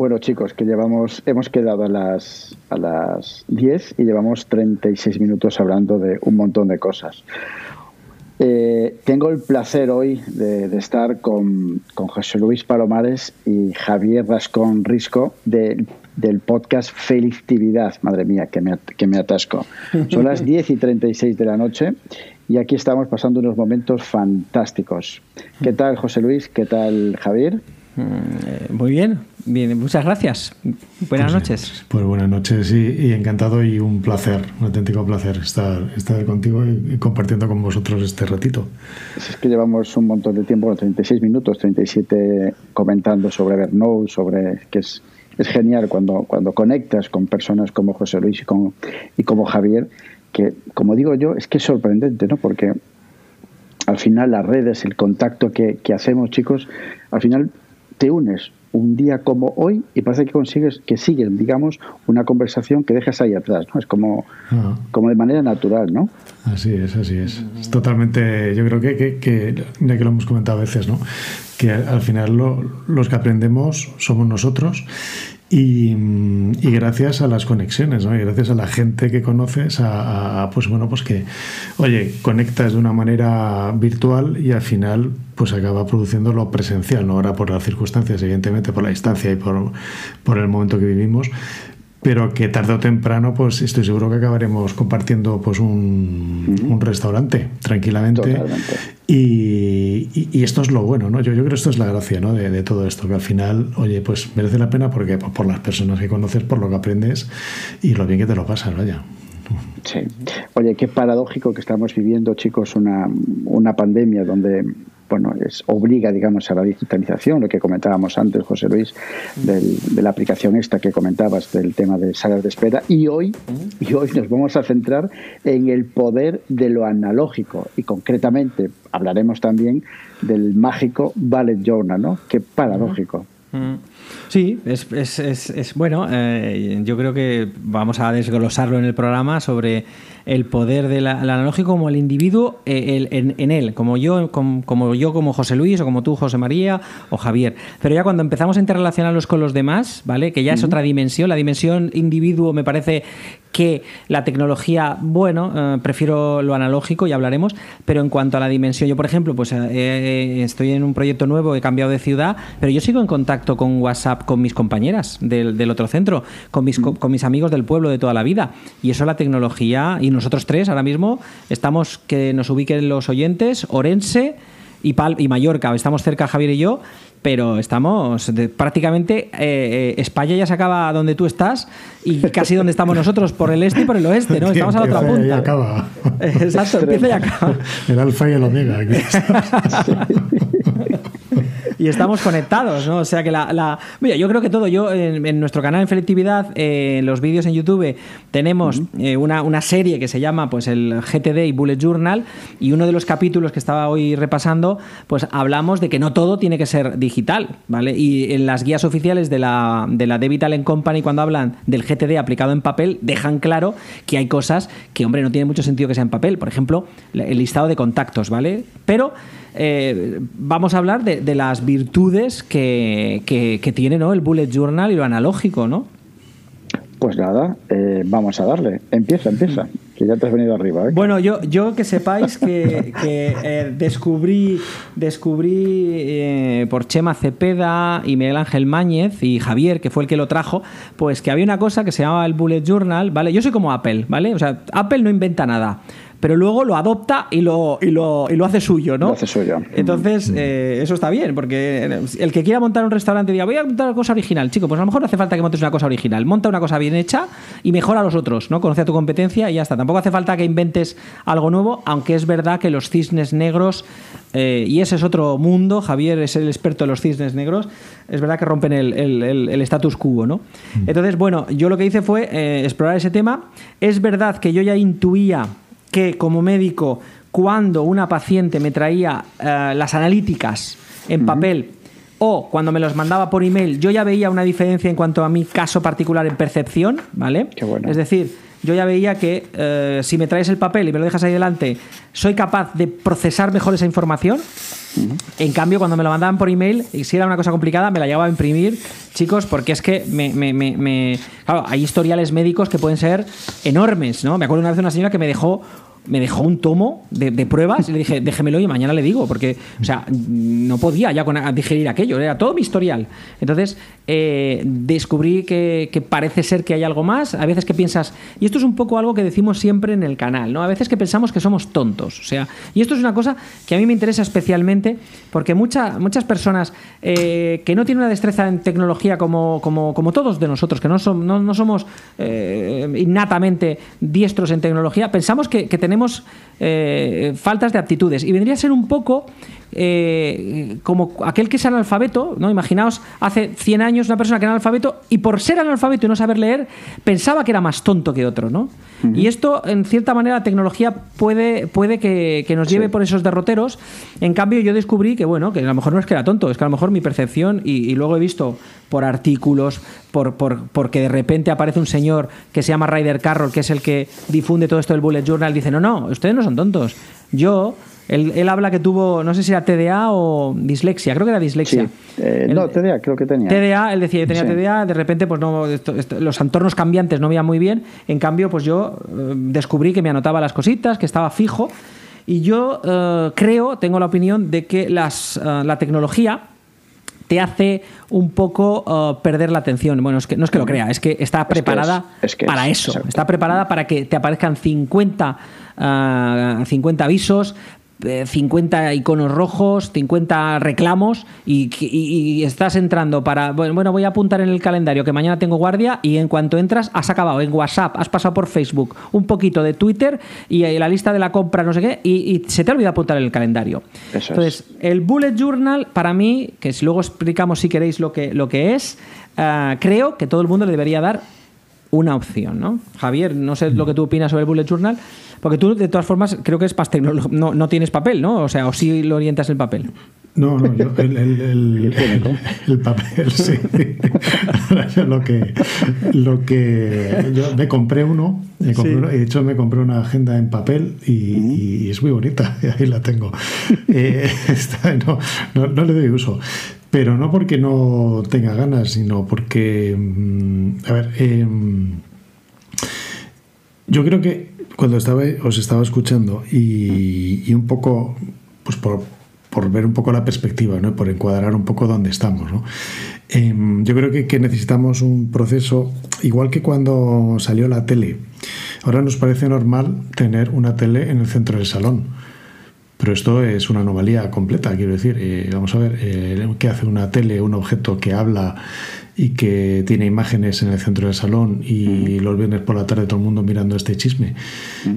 Bueno, chicos, que llevamos, hemos quedado a las, a las 10 y llevamos 36 minutos hablando de un montón de cosas. Eh, tengo el placer hoy de, estar con, José Luis Palomares y Javier Rascón Risco del podcast Felicidad. Madre mía, que me, que me atasco. Son las 10 y 36 de la noche y aquí estamos pasando unos momentos fantásticos. ¿Qué tal, José Luis? ¿Qué tal, Javier? Mm, eh, muy bien, bien, muchas gracias. Buenas pues noches. Pues buenas noches y, encantado y un placer, un auténtico placer estar, estar contigo y, compartiendo con vosotros este ratito. Es que llevamos un montón de tiempo, 36 minutos, 37 comentando sobre Evernote, sobre que es, es genial cuando, cuando conectas con personas como José Luis y, con, y como Javier, que como digo yo, es que es sorprendente, ¿no? Porque al final las redes, el contacto que, que hacemos, chicos, al final te unes un día como hoy y parece que consigues que siguen, digamos, una conversación que dejas ahí atrás, ¿no? Es como, como de manera natural, ¿no? Así es, así es. Es totalmente, yo creo que, que, que, ya que lo hemos comentado a veces, ¿no? Que al final lo, los que aprendemos somos nosotros y, gracias a las conexiones, ¿no? y gracias a la gente que conoces, a, pues bueno, pues que, oye, conectas de una manera virtual y al final pues acaba produciendo lo presencial, ¿no? Ahora por las circunstancias, evidentemente, por la distancia y por, por el momento que vivimos, pero que tarde o temprano, pues estoy seguro que acabaremos compartiendo pues un, un restaurante tranquilamente. Y, y, esto es lo bueno, ¿no? Yo, yo creo que esto es la gracia, ¿no? De, todo esto, que al final, oye, pues merece la pena porque por las personas que conoces, por lo que aprendes y lo bien que te lo pasas, vaya. Sí. Oye, qué paradójico que estamos viviendo, chicos, una, una pandemia donde bueno, es, obliga, digamos, a la digitalización, lo que comentábamos antes, José Luis, de la aplicación esta que comentabas del tema de salas de espera. Y hoy, y hoy nos vamos a centrar en el poder de lo analógico y concretamente hablaremos también del mágico Ballet Journal, ¿no? Qué paradójico. Sí, es, es, es, bueno, eh, yo creo que vamos a desglosarlo en el programa sobre el poder del analógico como el individuo eh, en, él, como yo, como, yo como José Luis o como tú José María o Javier. Pero ya cuando empezamos a interrelacionarlos con los demás, ¿vale? Que ya es otra dimensión, la dimensión individuo me parece que la tecnología, bueno, eh, prefiero lo analógico y hablaremos, pero en cuanto a la dimensión, yo por ejemplo, pues eh, estoy en un proyecto nuevo, he cambiado de ciudad, pero yo sigo en contacto con WhatsApp con mis compañeras del, otro centro, con mis, con mis amigos del pueblo de toda la vida. Y eso la tecnología y nosotros tres ahora mismo estamos, que nos ubiquen los oyentes, Orense y, Pal y Mallorca. Estamos cerca, Javier y yo, pero estamos prácticamente eh, eh, España ya se acaba donde tú estás y casi donde estamos nosotros, por el este y por el oeste, ¿no? Estamos a la otra punta. Y acaba. Exacto, empieza y acaba. El alfa y el omega. y estamos conectados, ¿no? O sea que la... Mira, yo creo que todo, yo en, nuestro canal en Felectividad, eh, en los vídeos en YouTube, tenemos eh, una, serie que se llama pues el GTD y Bullet Journal y uno de los capítulos que estaba hoy repasando, pues hablamos de que no todo tiene que ser digital, ¿vale? Y en las guías oficiales de la, de la Devital Company, cuando hablan del GTD aplicado en papel, dejan claro que hay cosas que, hombre, no tiene mucho sentido que sea en papel. Por ejemplo, el listado de contactos, ¿vale? Pero eh, vamos a hablar de, las virtudes que, que, tiene ¿no? el bullet journal y lo analógico, ¿no? Pues nada, eh, vamos a darle. Empieza, empieza. Ya te has venido arriba. ¿eh? Bueno, yo, yo que sepáis que, descubrí, descubrí por Chema Cepeda y Miguel Ángel Máñez y Javier, que fue el que lo trajo, pues que había una cosa que se llamaba el Bullet Journal, ¿vale? Yo soy como Apple, ¿vale? O sea, Apple no inventa nada pero luego lo adopta y lo, y lo, y lo hace suyo, ¿no? Lo hace suyo. Entonces, eh, eso está bien, porque el que quiera montar un restaurante y diga, voy a montar una cosa original, chico, pues a lo mejor no hace falta que montes una cosa original. Monta una cosa bien hecha y mejora a los otros, ¿no? Conoce a tu competencia y ya está. Tampoco hace falta que inventes algo nuevo, aunque es verdad que los cisnes negros, eh, y ese es otro mundo, Javier es el experto de los cisnes negros, es verdad que rompen el, el, status quo, ¿no? Mm. Entonces, bueno, yo lo que hice fue eh, explorar ese tema. Es verdad que yo ya intuía que como médico, cuando una paciente me traía eh, las analíticas en papel o cuando me los mandaba por email, yo ya veía una diferencia en cuanto a mi caso particular en percepción, ¿vale? Es decir, yo ya veía que eh, si me traes el papel y me lo dejas ahí delante, soy capaz de procesar mejor esa información. En cambio, cuando me lo mandaban por email, y si era una cosa complicada, me la llegaba a imprimir, chicos, porque es que me, me, me, Claro, hay historiales médicos que pueden ser enormes, ¿no? Me acuerdo una vez de una señora que me dejó me dejó un tomo de, pruebas y le dije, déjemelo y mañana le digo, porque, o sea, no podía ya con, digerir aquello, era todo mi historial. Entonces, eh, descubrí que, parece ser que hay algo más. A veces que piensas, y esto es un poco algo que decimos siempre en el canal, ¿no? A veces que pensamos que somos tontos, o sea, y esto es una cosa que a mí me interesa especialmente, porque muchas personas eh, que no tienen una destreza en tecnología como, como, como todos de nosotros, que no, no, somos eh, innatamente diestros en tecnología, pensamos que, que tenemos tenemos eh, faltas de aptitudes. Y vendría a ser un poco eh, como aquel que es analfabeto, ¿no? Imaginaos, hace 100 años una persona que era analfabeto y por ser analfabeto y no saber leer, pensaba que era más tonto que otro, ¿no? Y esto, en cierta manera, la tecnología puede, puede que, nos lleve por esos derroteros. En cambio, yo descubrí que, bueno, que a lo mejor no es que era tonto, es que a lo mejor mi percepción, y, luego he visto por artículos, por, por, porque de repente aparece un señor que se llama Ryder Carroll, que es el que difunde todo esto del Bullet Journal, dice, no, no, ustedes no son tontos. Yo él, habla que tuvo, no sé si era TDA o dislexia, creo que era dislexia. Eh, no, TDA creo que tenía. TDA, él decía que tenía TDA, de repente pues no, los entornos cambiantes no veían muy bien, en cambio pues yo eh, descubrí que me anotaba las cositas, que estaba fijo, y yo eh, creo, tengo la opinión de que las, la tecnología te hace un poco perder la atención. Bueno, es que no es que lo crea, es que está preparada para eso. Está preparada para que te aparezcan 50, 50 avisos, 50 iconos rojos, 50 reclamos y, estás entrando para, bueno, voy a apuntar en el calendario que mañana tengo guardia y en cuanto entras has acabado en WhatsApp, has pasado por Facebook, un poquito de Twitter y la lista de la compra, no sé qué, y, se te olvida apuntar en el calendario. Entonces, el Bullet Journal, para mí, que si luego explicamos si queréis lo que, lo que es, eh, creo que todo el mundo le debería dar una opción, ¿no? Javier, no sé lo que tú opinas sobre el Bullet Journal. Porque tú, de todas formas, creo que es no, no tienes papel, ¿no? O sea, o sí lo orientas el papel. No, no, yo el, el, el, papel, sí. yo lo que, lo que yo me compré uno, me compré uno, y de hecho me compré una agenda en papel y, es muy bonita, ahí la tengo. Eh, no, no, no, le doy uso. Pero no porque no tenga ganas, sino porque, mm, a ver, eh, yo creo que cuando estaba, os estaba escuchando y, un poco, pues por, ver un poco la perspectiva, ¿no? por encuadrar un poco dónde estamos. ¿no? Em, yo creo que, que, necesitamos un proceso, igual que cuando salió la tele. Ahora nos parece normal tener una tele en el centro del salón. Pero esto es una anomalía completa, quiero decir. Eh, vamos a ver, eh, ¿qué hace una tele, un objeto que habla y que tiene imágenes en el centro del salón y los viernes por la tarde todo el mundo mirando este chisme.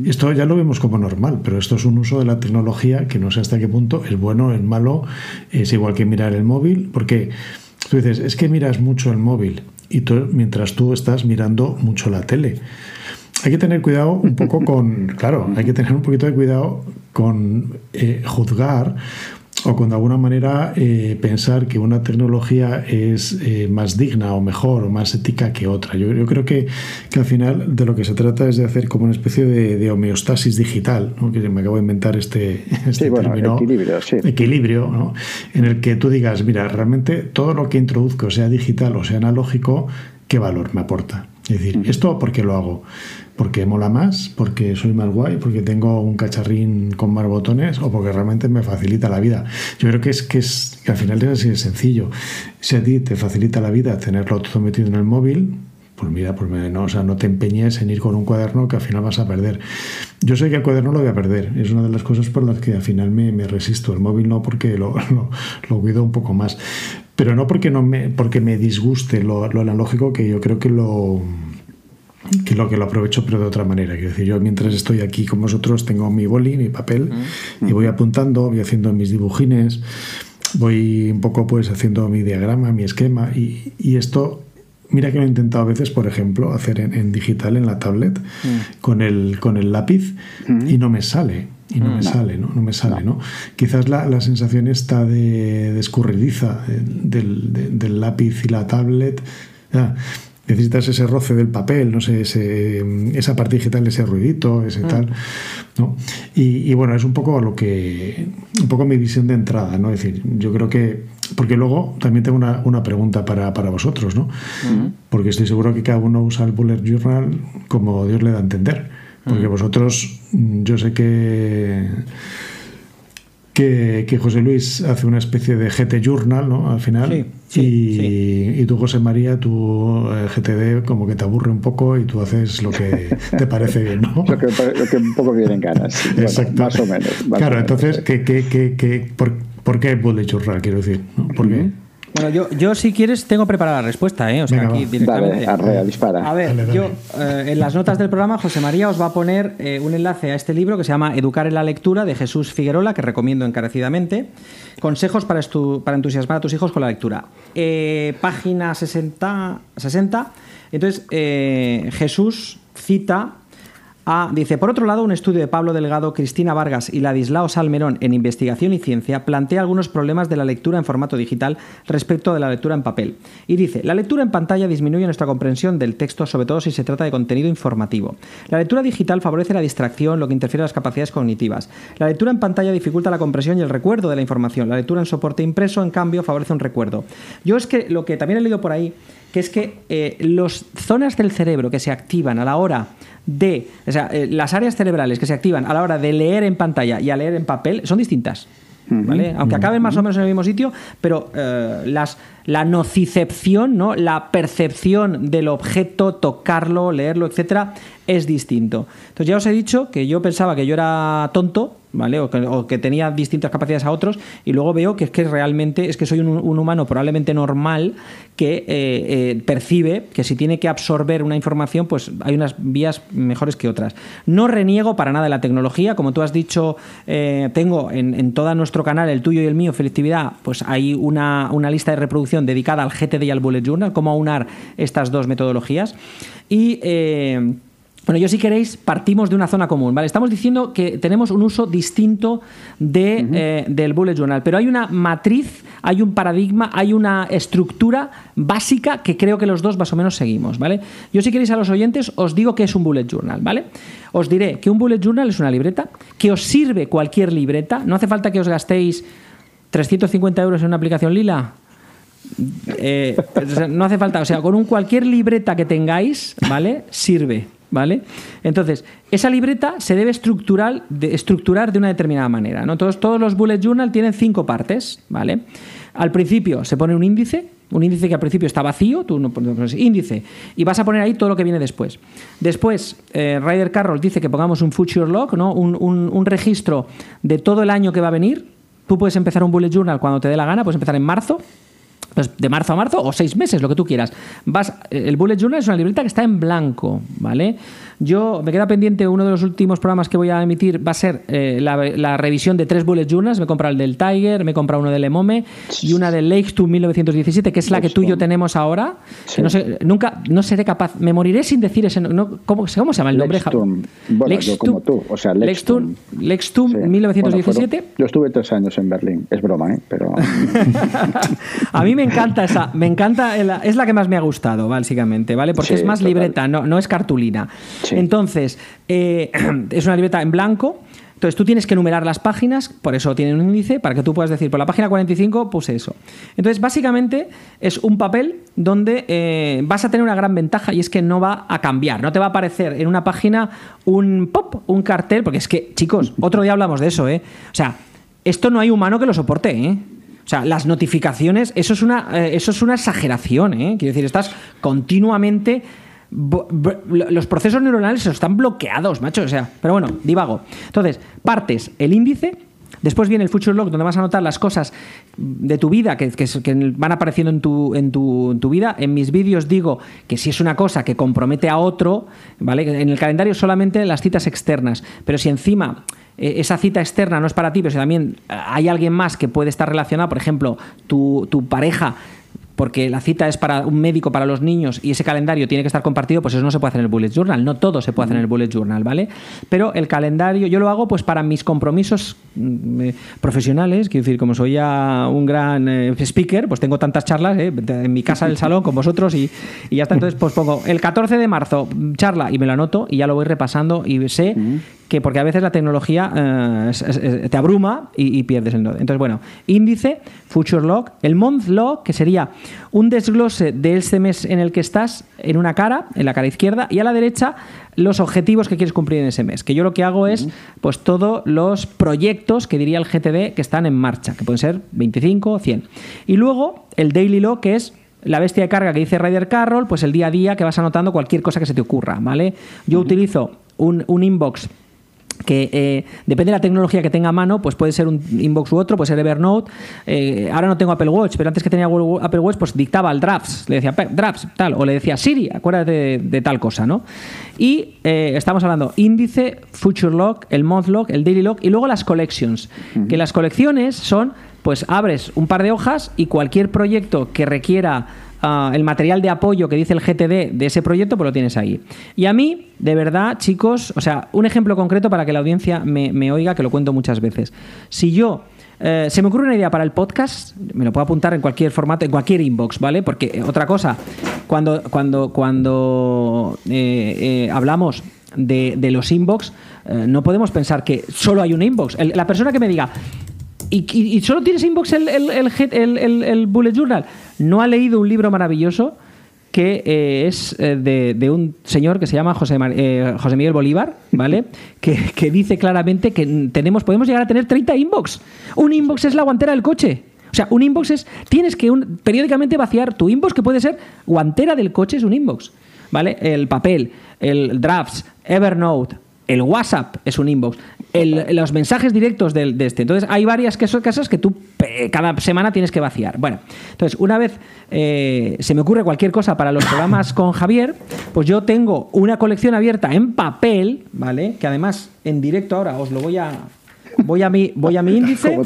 Esto ya lo vemos como normal, pero esto es un uso de la tecnología que no sé hasta qué punto es bueno, es malo, es igual que mirar el móvil, porque tú dices, es que miras mucho el móvil y tú, mientras tú estás mirando mucho la tele. Hay que tener cuidado un poco con, claro, hay que tener un poquito de cuidado con eh, juzgar o con de alguna manera eh, pensar que una tecnología es eh, más digna o mejor o más ética que otra. Yo, creo que, que, al final de lo que se trata es de hacer como una especie de, homeostasis digital, ¿no? que me acabo de inventar este, este término, equilibrio, sí. equilibrio ¿no? en el que tú digas, mira, realmente todo lo que introduzco, sea digital o sea analógico, ¿qué valor me aporta? Es decir, ¿esto por qué lo hago? Porque mola más, porque soy más guay, porque tengo un cacharrín con más botones o porque realmente me facilita la vida. Yo creo que es que, es, que al final es así de sencillo. Si a ti te facilita la vida tenerlo todo metido en el móvil, pues mira, pues no, o sea, no te empeñes en ir con un cuaderno que al final vas a perder. Yo sé que el cuaderno lo voy a perder, es una de las cosas por las que al final me, me resisto. El móvil no, porque lo, lo, cuido un poco más. Pero no porque, no me, porque me disguste lo, lo analógico, que yo creo que lo que lo que lo aprovecho pero de otra manera. Quiero decir, yo mientras estoy aquí con vosotros tengo mi boli, mi papel y voy apuntando, voy haciendo mis dibujines, voy un poco pues haciendo mi diagrama, mi esquema y, y esto Mira que lo he intentado a veces, por ejemplo, hacer en, digital en la tablet con, el, con el lápiz y no me sale. Y no me sale, ¿no? No me sale, ¿no? Quizás la, la sensación está de, escurridiza eh, del, del, lápiz y la tablet necesitas ese roce del papel, no sé, esa parte digital, ese ruidito, ese mm. tal, ¿no? Y, bueno, es un poco lo que, un poco mi visión de entrada, ¿no? Es decir, yo creo que, porque luego también tengo una, pregunta para, vosotros, ¿no? Mm. Porque estoy seguro que cada uno usa el Bullet Journal como Dios le da a entender. Porque mm. vosotros, yo sé que que, José Luis hace una especie de GT Journal, ¿no? Al final. y, tú, José María, tu eh, GTD como que te aburre un poco y tú haces lo que te parece bien, ¿no? lo, que, un poco viene en ganas. Exacto. más o menos. claro, entonces, ¿qué, qué, qué, por, por, qué Bullet Journal, quiero decir? ¿no? ¿Por qué? Bueno, yo, yo si quieres tengo preparada la respuesta, ¿eh? O sea, aquí directamente. dispara. A ver, yo eh, en las notas del programa José María os va a poner eh, un enlace a este libro que se llama Educar en la lectura de Jesús Figuerola, que recomiendo encarecidamente. Consejos para, para entusiasmar a tus hijos con la lectura. Eh, página 60, 60. Entonces, Jesús cita dice, por otro lado, un estudio de Pablo Delgado, Cristina Vargas y Ladislao Salmerón en Investigación y Ciencia plantea algunos problemas de la lectura en formato digital respecto de la lectura en papel. Y dice, la lectura en pantalla disminuye nuestra comprensión del texto, sobre todo si se trata de contenido informativo. La lectura digital favorece la distracción, lo que interfiere a las capacidades cognitivas. La lectura en pantalla dificulta la comprensión y el recuerdo de la información. La lectura en soporte impreso, en cambio, favorece un recuerdo. Yo es que lo que también he leído por ahí, que es que eh, las zonas del cerebro que se activan a la hora de, o sea, eh, las áreas cerebrales que se activan a la hora de leer en pantalla y a leer en papel son distintas. ¿Vale? Aunque acaben más o menos en el mismo sitio, pero eh, las, la nocicepción, ¿no? la percepción del objeto, tocarlo, leerlo, etcétera, es distinto. Entonces ya os he dicho que yo pensaba que yo era tonto, ¿vale? O que, tenía distintas capacidades a otros, y luego veo que es que realmente es que soy un, humano probablemente normal que eh, eh, percibe que si tiene que absorber una información, pues hay unas vías mejores que otras. No reniego para nada la tecnología, como tú has dicho, eh, tengo en, todo nuestro canal, el tuyo y el mío, Felicidad, pues hay una, una lista de reproducción dedicada al GTD y al Bullet Journal, cómo aunar estas dos metodologías. Y bueno, yo si queréis partimos de una zona común, ¿vale? Estamos diciendo que tenemos un uso distinto de, eh, del bullet journal, pero hay una matriz, hay un paradigma, hay una estructura básica que creo que los dos más o menos seguimos, ¿vale? Yo si queréis a los oyentes os digo que es un bullet journal, ¿vale? Os diré que un bullet journal es una libreta, que os sirve cualquier libreta, no hace falta que os gastéis 350 euros en una aplicación lila, eh, no hace falta, o sea, con un cualquier libreta que tengáis, ¿vale? Sirve. ¿Vale? Entonces, esa libreta se debe estructurar de, estructurar de una determinada manera, ¿no? Todos, todos los bullet journal tienen cinco partes, ¿vale? Al principio se pone un índice, un índice que al principio está vacío, tú no pones índice, y vas a poner ahí todo lo que viene después. Después, eh, Ryder Carroll dice que pongamos un future log, ¿no? Un, un, registro de todo el año que va a venir. Tú puedes empezar un bullet journal cuando te dé la gana, puedes empezar en marzo, pues de marzo a marzo o seis meses, lo que tú quieras. Vas, el Bullet Journal es una libreta que está en blanco, ¿vale? Yo me queda pendiente, uno de los últimos programas que voy a emitir va a ser eh, la, revisión de tres bullet journals. Me he comprado el del Tiger, me he comprado uno del Emome y una del Lakes 1917, que es la que tú y yo tenemos ahora. no sé, nunca, no seré capaz, me moriré sin decir ese ¿no? ¿Cómo, se llama el nombre? Lextum. Bueno, yo como tú, o sea, Lextum. Lextum, 1917. yo estuve tres años en Berlín, es broma, ¿eh? Pero... a mí me encanta esa, me encanta, es la que más me ha gustado, básicamente, ¿vale? Porque es más libreta, no, no es cartulina. Entonces, eh, es una libreta en blanco. Entonces tú tienes que enumerar las páginas, por eso tiene un índice, para que tú puedas decir, por la página 45 puse eso. Entonces, básicamente es un papel donde eh, vas a tener una gran ventaja y es que no va a cambiar, no te va a aparecer en una página un pop, un cartel, porque es que, chicos, otro día hablamos de eso, ¿eh? O sea, esto no hay humano que lo soporte, ¿eh? O sea, las notificaciones, eso es una, eh, eso es una exageración, ¿eh? Quiero decir, estás continuamente los procesos neuronales están bloqueados, macho. O sea, pero bueno, divago. Entonces, partes el índice. Después viene el Future Log, donde vas a anotar las cosas de tu vida que, van apareciendo en tu, en, tu, vida. En mis vídeos digo que si es una cosa que compromete a otro, ¿vale? En el calendario solamente las citas externas. Pero si encima eh, esa cita externa no es para ti, pero si también hay alguien más que puede estar relacionado, por ejemplo, tu, tu pareja porque la cita es para un médico para los niños y ese calendario tiene que estar compartido, pues eso no se puede hacer en el bullet journal. No todo se puede hacer en el bullet journal, ¿vale? Pero el calendario yo lo hago pues para mis compromisos mm, eh, profesionales, quiero decir, como soy ya un gran eh, speaker, pues tengo tantas charlas eh, en mi casa del salón con vosotros y, ya está. Entonces, pues pongo el 14 de marzo, charla y me lo anoto y ya lo voy repasando y sé que porque a veces la tecnología eh, te abruma y, pierdes el nodo. Entonces, bueno, índice, future log, el month log, que sería un desglose de este mes en el que estás en una cara, en la cara izquierda, y a la derecha los objetivos que quieres cumplir en ese mes. Que yo lo que hago es, pues, todos los proyectos que diría el GTD que están en marcha, que pueden ser 25 o 100. Y luego el daily log, que es la bestia de carga que dice Ryder Carroll, pues el día a día que vas anotando cualquier cosa que se te ocurra, ¿vale? Yo utilizo un, un inbox que eh, depende de la tecnología que tenga a mano, pues puede ser un inbox u otro, puede ser Evernote. Eh, ahora no tengo Apple Watch, pero antes que tenía Apple Watch, pues dictaba el drafts, le decía drafts, tal, o le decía Siri, acuérdate de, tal cosa, ¿no? Y eh, estamos hablando índice, future log, el month log, el daily log y luego las collections, que las colecciones son, pues abres un par de hojas y cualquier proyecto que requiera Ah, el material de apoyo que dice el GTD de ese proyecto, pues lo tienes ahí. Y a mí, de verdad, chicos, o sea, un ejemplo concreto para que la audiencia me, oiga, que lo cuento muchas veces. Si yo eh, se me ocurre una idea para el podcast, me lo puedo apuntar en cualquier formato, en cualquier inbox, ¿vale? Porque eh, otra cosa, cuando, cuando, cuando eh, hablamos de, los inbox, no podemos pensar que solo hay un inbox. la persona que me diga, ¿Y, solo tienes inbox el, el, bullet journal? No ha leído un libro maravilloso que eh, es eh, de, un señor que se llama José, eh, José Miguel Bolívar, ¿vale? Que, dice claramente que tenemos, podemos llegar a tener 30 inbox. Un inbox es la guantera del coche. O sea, un inbox es. Tienes que periódicamente vaciar tu inbox, que puede ser guantera del coche, es un inbox. ¿Vale? El papel, el drafts, Evernote, el WhatsApp es un inbox los mensajes directos de, este. Entonces, hay varias casas que tú cada semana tienes que vaciar. Bueno, entonces, una vez eh, se me ocurre cualquier cosa para los programas con Javier, pues yo tengo una colección abierta en papel, ¿vale? Que además en directo ahora os lo voy a voy a mi, voy a mi índice.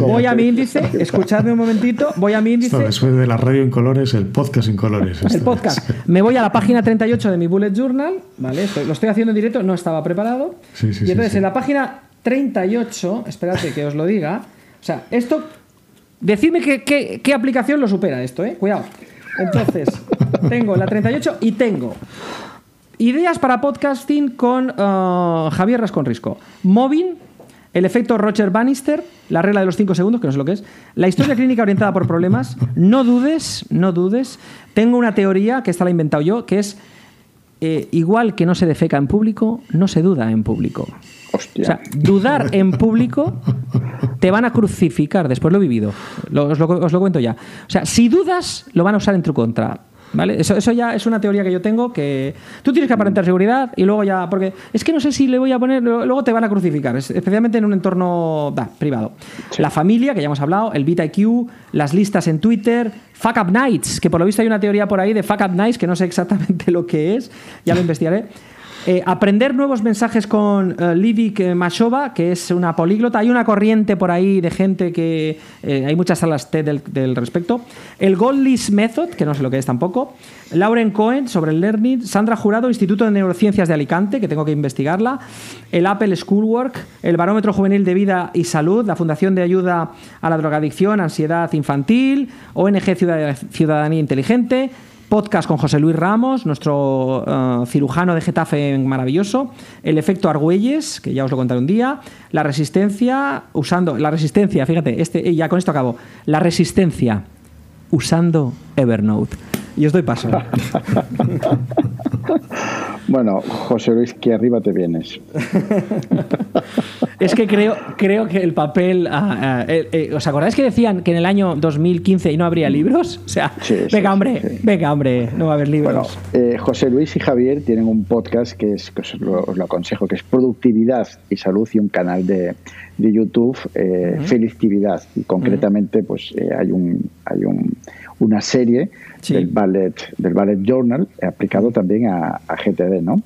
voy a mi índice, escuchadme un momentito, voy a mi índice. después de la radio en colores, el podcast en colores. El podcast. Me voy a la página 38 de mi bullet journal, ¿vale? lo estoy haciendo en directo, no estaba preparado. y entonces en la página 38, espérate que os lo diga, o sea, esto, decidme qué, qué aplicación lo supera esto, ¿eh? Cuidado. Entonces, tengo la 38 y tengo Ideas para podcasting con uh, Javier Rasconrisco. Moving, el efecto Roger Bannister, la regla de los 5 segundos, que no sé lo que es. La historia clínica orientada por problemas. No dudes, no dudes. Tengo una teoría que esta la he inventado yo, que es eh, igual que no se defeca en público, no se duda en público. O sea, dudar en público te van a crucificar. Después lo he vivido. os, lo, os, lo, cuento ya. O sea, si dudas, lo van a usar en tu contra. ¿Vale? Eso, eso ya es una teoría que yo tengo que tú tienes que aparentar seguridad y luego ya, porque es que no sé si le voy a poner, luego te van a crucificar, especialmente en un entorno privado. La familia, que ya hemos hablado, el IQ, las listas en Twitter, Fuck Up Nights, que por lo visto hay una teoría por ahí de Fuck Up Nights que no sé exactamente lo que es, ya lo investigaré. Eh, aprender nuevos mensajes con uh, Livik eh, Mashova, que es una políglota. Hay una corriente por ahí de gente que. hay muchas salas TED del, del, respecto. El Gold List Method, que no sé lo que es tampoco. Lauren Cohen sobre el Learning. Sandra Jurado, Instituto de Neurociencias de Alicante, que tengo que investigarla. El Apple Schoolwork. El Barómetro Juvenil de Vida y Salud. La Fundación de Ayuda a la Drogadicción, Ansiedad Infantil. ONG Ciudadanía Inteligente podcast con José Luis Ramos, nuestro eh, cirujano de Getafe maravilloso, el efecto Argüelles, que ya os lo contaré un día, la resistencia, usando la resistencia, fíjate, este, ya con esto acabo, la resistencia usando Evernote. Y os doy paso. bueno, José Luis, que arriba te vienes. es que creo, creo que el papel. Ah, ah, eh, eh, ¿Os acordáis que decían que en el año 2015 y no habría libros? O sea, venga, hombre, venga, hombre, no va a haber libros. Bueno, eh, José Luis y Javier tienen un podcast que, es, que os, lo, aconsejo, que es Productividad y Salud y un canal de, de YouTube, eh, Y concretamente, pues hay un. Hay un una serie del ballet del ballet journal aplicado también a, GTD, ¿no?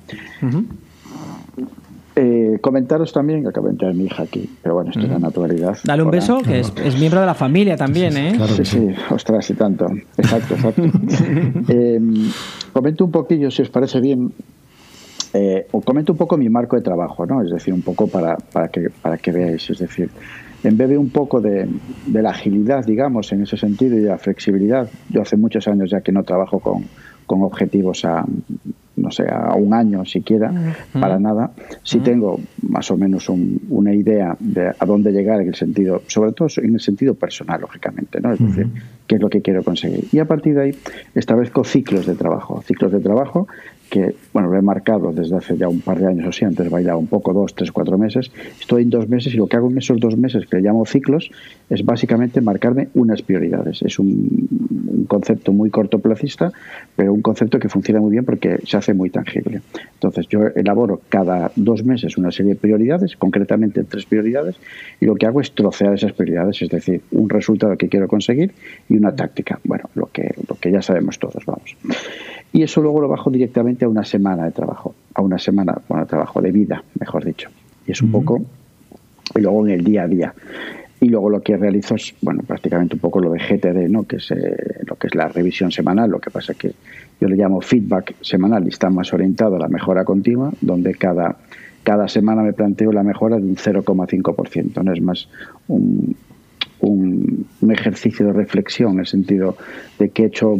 Eh, comentaros también, que acabo de entrar mi hija aquí, pero bueno, esto es la naturalidad. Dale un beso, que es, miembro de la familia también, ¿eh? sí, sí, ostras, y tanto. Exacto, exacto. Em, comento un poquillo, si os parece bien, eh, os comento un poco mi marco de trabajo, ¿no? Es decir, un poco para, para, que, para que veáis, es decir, en vez de un poco de, de la agilidad, digamos, en ese sentido, y de la flexibilidad, yo hace muchos años ya que no trabajo con, con objetivos a, no sé, a un año siquiera, para nada. Sí tengo más o menos una idea de a dónde llegar en el sentido, sobre todo en el sentido personal, lógicamente, ¿no? Es decir, qué es lo que quiero conseguir. Y a partir de ahí establezco ciclos de trabajo, ciclos de trabajo que, bueno, lo he marcado desde hace ya un par de años o sí, antes bailaba un poco, dos, tres, cuatro meses. Estoy en dos meses y lo que hago en esos dos meses, que llamo ciclos, es básicamente marcarme unas prioridades. Es un, concepto muy cortoplacista, pero un concepto que funciona muy bien porque se hace muy tangible. Entonces, yo elaboro cada dos meses una serie de prioridades, concretamente tres prioridades, y lo que hago es trocear esas prioridades, es decir, un resultado que quiero conseguir y una táctica. Bueno, lo que, lo que ya sabemos todos, vamos. Y eso luego lo bajo directamente a una semana de trabajo, a una semana, bueno, de trabajo de vida, mejor dicho. Y es un poco, y luego en el día a día. Y luego lo que realizo es, bueno, prácticamente un poco lo de GTD, ¿no? que es eh, lo que es la revisión semanal, lo que pasa que yo le llamo feedback semanal y está más orientado a la mejora continua, donde cada, cada semana me planteo la mejora de un 0,5%, no es más un, un, un ejercicio de reflexión en el sentido de que he hecho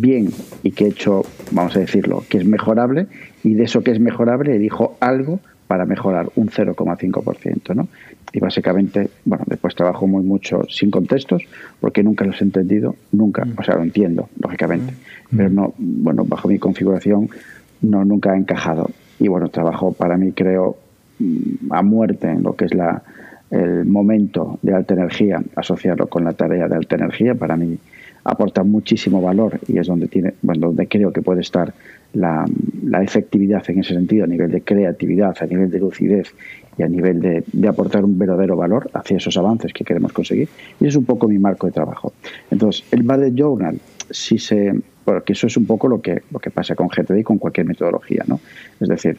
bien y que he hecho, vamos a decirlo, que es mejorable y de eso que es mejorable elijo algo para mejorar un 0,5%, ¿no? Y básicamente, bueno, después trabajo muy mucho sin contextos porque nunca los he entendido, nunca, mm. o sea, lo entiendo, lógicamente, mm. pero no, bueno, bajo mi configuración no nunca ha encajado. Y bueno, trabajo para mí creo mm, a muerte en lo que es la el momento de alta energía, asociarlo con la tarea de alta energía, para mí aporta muchísimo valor y es donde tiene bueno, donde creo que puede estar la, efectividad en ese sentido a nivel de creatividad a nivel de lucidez y a nivel de, de, aportar un verdadero valor hacia esos avances que queremos conseguir. Y es un poco mi marco de trabajo. Entonces el Bullet Journal si se porque eso es un poco lo que lo que pasa con GTD y con cualquier metodología no es decir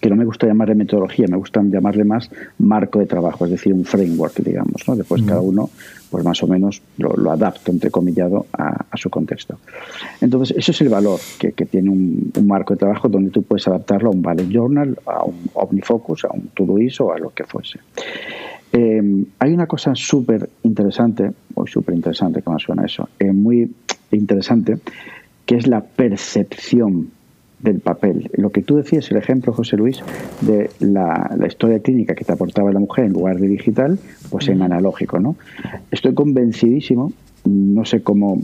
que no me gusta llamarle metodología, me gusta llamarle más marco de trabajo, es decir, un framework, digamos. ¿no? Después cada uno, pues más o menos lo, lo adapta, entrecomillado, a, a, su contexto. Entonces, eso es el valor que, que tiene un, un, marco de trabajo donde tú puedes adaptarlo a un Ballet Journal, a un OmniFocus, a un Todoist o a lo que fuese. Eh, hay una cosa súper interesante, muy súper interesante, que me suena eso, eh, muy interesante, que es la percepción del papel. Lo que tú decías, el ejemplo, José Luis, de la, la, historia clínica que te aportaba la mujer en lugar de digital, pues en analógico, ¿no? Estoy convencidísimo, no sé cómo,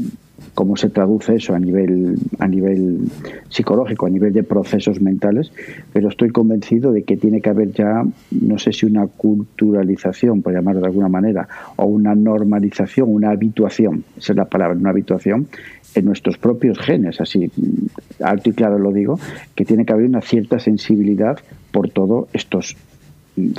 cómo se traduce eso a nivel, a nivel psicológico, a nivel de procesos mentales, pero estoy convencido de que tiene que haber ya, no sé si una culturalización, por llamarlo de alguna manera, o una normalización, una habituación, esa es la palabra, una habituación, en nuestros propios genes, así alto y claro lo digo, que tiene que haber una cierta sensibilidad por todos estos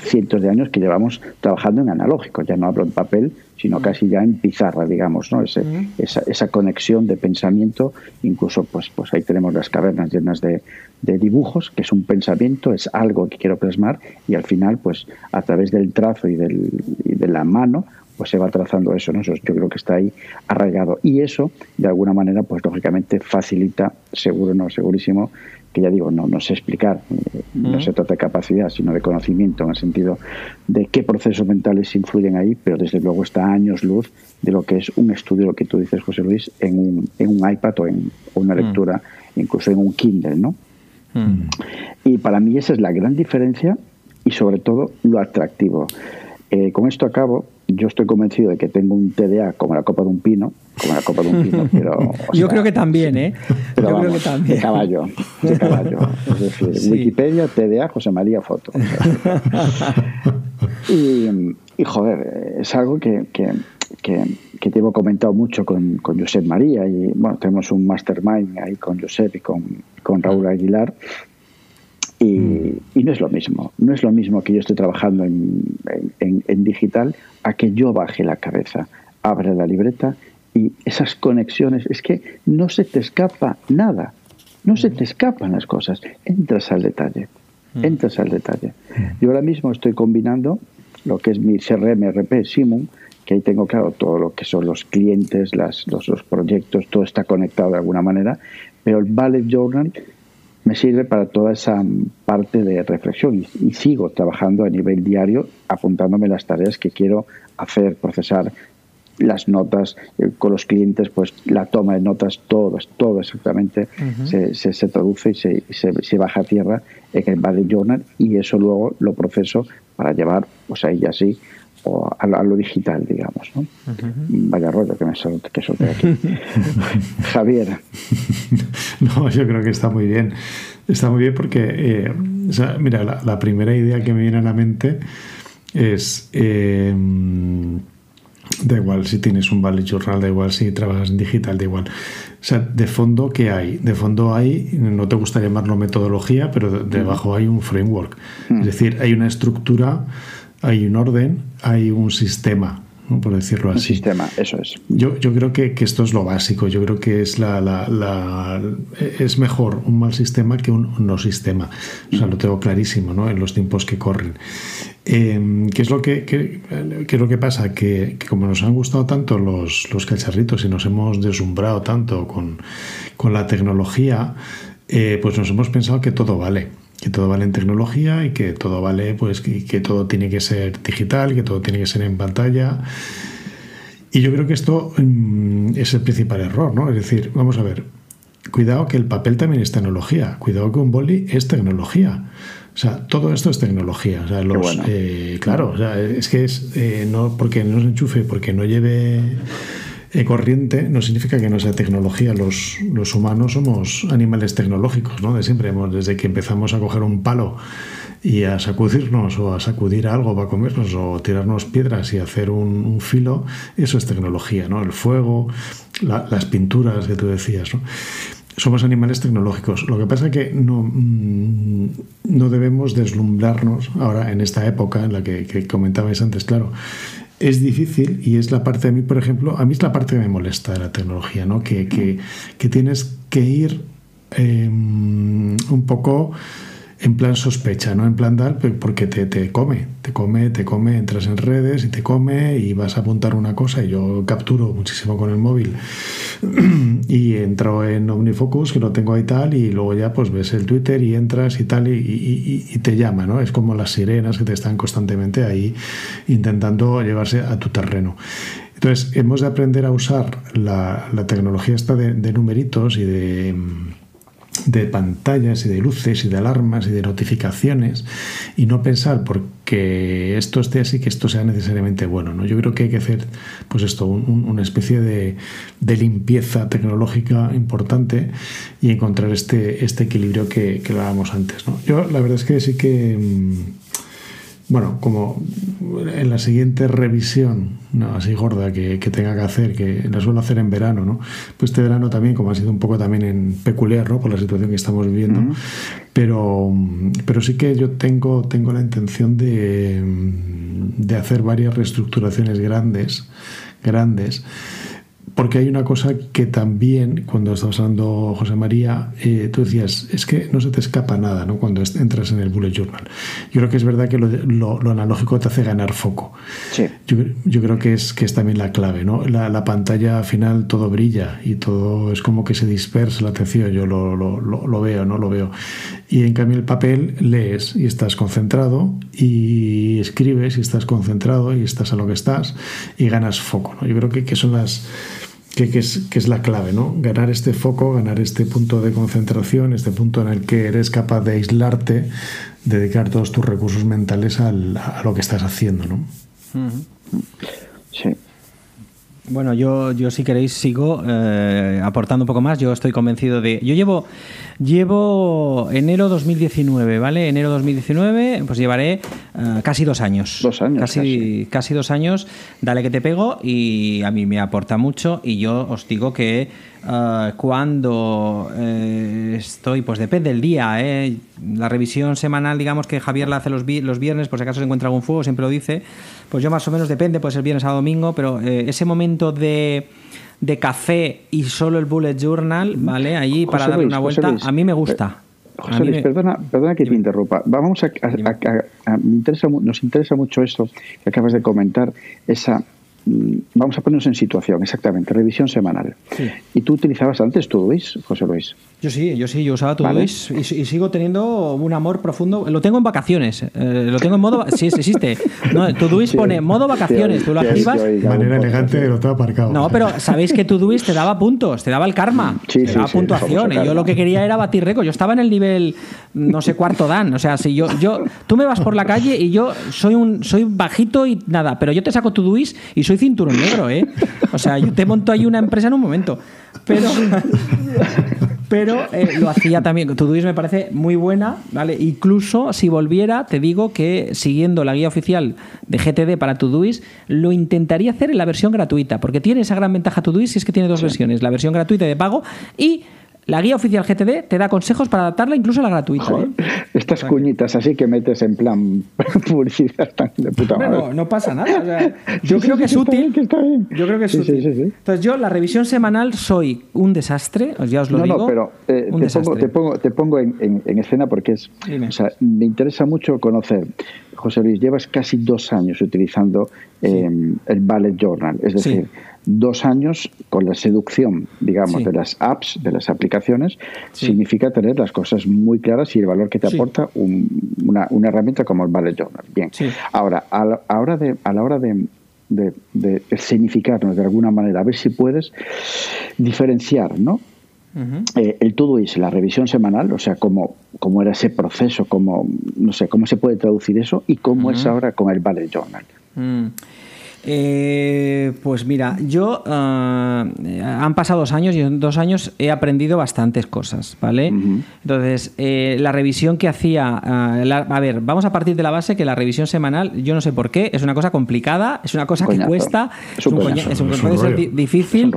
cientos de años que llevamos trabajando en analógico, ya no hablo en papel, sino casi ya en pizarra, digamos, ¿no? Ese, esa, esa, conexión de pensamiento, incluso pues, pues ahí tenemos las cavernas llenas de, de, dibujos, que es un pensamiento, es algo que quiero plasmar, y al final, pues a través del trazo y, del, y de la mano, pues se va trazando eso, ¿no? Eso yo creo que está ahí arraigado. Y eso, de alguna manera, pues lógicamente facilita, seguro, no, segurísimo, que ya digo, no, no sé explicar, eh, no se trata de capacidad, sino de conocimiento, en el sentido de qué procesos mentales influyen ahí, pero desde luego está a años luz de lo que es un estudio, lo que tú dices, José Luis, en un, en un iPad o en o una lectura, incluso en un Kindle, ¿no? Y para mí esa es la gran diferencia y sobre todo lo atractivo. Eh, con esto acabo, yo estoy convencido de que tengo un TDA como la copa de un pino, como la copa de un pino, pero... yo creo que también, ¿eh? Pero yo creo que también. De caballo, de caballo. Es decir, sí. Wikipedia, TDA, José María Foto. y, y, joder, es algo que, que, que, que te hemos comentado mucho con, con Josep María y, bueno, tenemos un mastermind ahí con Josep y con, con Raúl Aguilar y, y, no es lo mismo, no es lo mismo que yo esté trabajando en, en, en, digital a que yo baje la cabeza, abra la libreta y esas conexiones, es que no se te escapa nada, no se te escapan las cosas, entras al detalle. Entras al detalle. Yo ahora mismo estoy combinando lo que es mi CRM RP Simon, que ahí tengo claro todo lo que son los clientes, las, los, los, proyectos, todo está conectado de alguna manera, pero el Ballet Journal me sirve para toda esa parte de reflexión y, sigo trabajando a nivel diario apuntándome las tareas que quiero hacer, procesar las notas eh, con los clientes, pues la toma de notas, todo, todo exactamente se, se, traduce y se, se, baja a tierra en el Ballet Journal y eso luego lo proceso para llevar, pues ahí así, o a, lo digital, digamos. ¿no? Vaya rollo que me suelte que aquí. Javier. No, yo creo que está muy bien. Está muy bien porque, eh, mira, la, primera idea que me viene a la mente es... Eh, da igual si tienes un Valley Journal, da igual si trabajas en digital, da igual. O sea, de fondo, ¿qué hay? De fondo hay, no te gusta llamarlo metodología, pero debajo hay un framework. Es decir, hay una estructura hay un orden, hay un sistema, por decirlo así. Un sistema, eso es. Yo, yo creo que, esto es lo básico. Yo creo que es la, la, es mejor un mal sistema que un no sistema. O sea, lo tengo clarísimo, ¿no? En los tiempos que corren. Em, ¿qué, es lo que, qué, lo que pasa? Que, como nos han gustado tanto los, los cacharritos y nos hemos deslumbrado tanto con, con la tecnología, eh, pues nos hemos pensado que todo vale que todo vale en tecnología y que todo vale, pues que, todo tiene que ser digital, que todo tiene que ser en pantalla. Y yo creo que esto mm, es el principal error, ¿no? Es decir, vamos a ver, cuidado que el papel también es tecnología, cuidado que un boli es tecnología. O sea, todo esto es tecnología. O sea, los, eh, claro, o sea, es que es eh, no porque no se enchufe, porque no lleve corriente no significa que no sea tecnología. Los, los, humanos somos animales tecnológicos, ¿no? De siempre, desde que empezamos a coger un palo y a sacudirnos o a sacudir algo para comernos o tirarnos piedras y hacer un, filo, eso es tecnología, ¿no? El fuego, las pinturas que tú decías, ¿no? Somos animales tecnológicos. Lo que pasa es que no, mm, no debemos deslumbrarnos ahora en esta época en la que, que comentabais antes, claro es difícil y es la parte de mí, por ejemplo, a mí es la parte que me molesta de la tecnología, ¿no? Que, que, tienes que ir em, un poco en plan sospecha, no en plan dar, porque te, te, come, te come, te come, entras en redes y te come y vas a apuntar una cosa y yo capturo muchísimo con el móvil y entro en OmniFocus, que lo tengo ahí tal, y luego ya pues ves el Twitter y entras y tal y, te llama, ¿no? Es como las sirenas que te están constantemente ahí intentando llevarse a tu terreno. Entonces, hemos de aprender a usar la, tecnología esta de, de numeritos y de de pantallas y de luces y de alarmas y de notificaciones y no pensar porque esto esté así que esto sea necesariamente bueno. ¿no? Yo creo que hay que hacer pues esto, una especie de, de, limpieza tecnológica importante y encontrar este, este equilibrio que, que hablábamos antes. ¿no? Yo la verdad es que sí que... Mm, bueno, como en la siguiente revisión, no, así gorda que, tenga que hacer, que la suelo hacer en verano, ¿no? Pues este verano también, como ha sido un poco también en peculiar, ¿no? Por la situación que estamos viviendo, pero, pero sí que yo tengo, tengo la intención de, de hacer varias reestructuraciones grandes, grandes porque hay una cosa que también, cuando estabas hablando, José María, eh, tú decías, es que no se te escapa nada ¿no? cuando entras en el Bullet Journal. Yo creo que es verdad que lo, analógico te hace ganar foco. Sí. Yo, creo que es, que es también la clave. ¿no? La, pantalla final todo brilla y todo es como que se dispersa la atención. Yo lo, lo, veo, no lo veo. Y en cambio el papel lees y estás concentrado y escribes y estás concentrado y estás a lo que estás y ganas foco. ¿no? Yo creo que, que son las que, es, que es la clave, ¿no? Ganar este foco, ganar este punto de concentración, este punto en el que eres capaz de aislarte, dedicar todos tus recursos mentales a lo que estás haciendo, ¿no? Sí. Bueno, yo, yo si queréis sigo eh, aportando un poco más. Yo estoy convencido de... Yo llevo, llevo enero 2019, ¿vale? Enero 2019, pues llevaré eh, casi dos años. Dos años. Casi, casi, dos años. Dale que te pego y a mí me aporta mucho y yo os digo que eh, cuando estoy, pues depende del día, La revisión semanal, digamos que Javier la hace los, los viernes, por si acaso se encuentra algún fuego, siempre lo dice pues yo más o menos depende, puede ser viernes a domingo, pero eh, ese momento de, de, café y solo el bullet journal, ¿vale? Allí para darle una vuelta, a mí me gusta. José Luis, perdona, perdona que te interrumpa. Vamos a, interesa, nos interesa mucho esto que acabas de comentar, esa vamos a ponernos en situación, exactamente, revisión semanal. ¿Y tú utilizabas antes Todoist, José Luis? Yo sí, yo sí, yo usaba Todoist y, y, sigo teniendo un amor profundo. Lo tengo en vacaciones, eh, lo tengo en modo. Sí, existe. No, Todoist pone modo vacaciones, tú lo activas. De manera elegante lo tengo aparcado. No, pero sabéis que Todoist te daba puntos, te daba el karma, te daba puntuación. Y yo lo que quería era batir récord. Yo estaba en el nivel, no sé, cuarto dan. O sea, si yo, yo, tú me vas por la calle y yo soy un soy bajito y nada, pero yo te saco Todoist y soy cinturón negro, ¿eh? O sea, yo te monto ahí una empresa en un momento. Pero, pero eh, lo hacía también. Todoist me parece muy buena, ¿vale? Incluso si volviera, te digo que siguiendo la guía oficial de GTD para Todoist, lo intentaría hacer en la versión gratuita, porque tiene esa gran ventaja Todoist y es que tiene dos versiones, la versión gratuita de pago y la guía oficial GTD te da consejos para adaptarla incluso a la gratuita. ¿eh? Estas cuñitas así que metes en plan publicidad de puta madre. No, no pasa nada. yo creo que es útil. Yo creo que es útil. Entonces yo la revisión semanal soy un desastre, ya os lo digo. No, pero eh, te, pongo, te, pongo, en, escena porque es, o sea, me interesa mucho conocer José Luis, llevas casi dos años utilizando eh, el Ballet Journal, es decir, dos años con la seducción, digamos, de las apps, de las aplicaciones, significa tener las cosas muy claras y el valor que te aporta una, herramienta como el Ballet Journal. Bien, ahora, a la, hora de, a la hora de, de, significarnos de alguna manera, a ver si puedes diferenciar, ¿no? Eh, el todo es la revisión semanal, o sea, cómo, cómo era ese proceso, cómo, no sé, cómo se puede traducir eso y cómo es ahora con el Ballet Journal. Mm. Eh, pues mira, yo ah, han pasado dos años y en dos años he aprendido bastantes cosas, ¿vale? Entonces, eh, la revisión que hacía, ah, a ver, vamos a partir de la base que la revisión semanal, yo no sé por qué, es una cosa complicada, es una cosa que cuesta, es un, es un, puede ser difícil,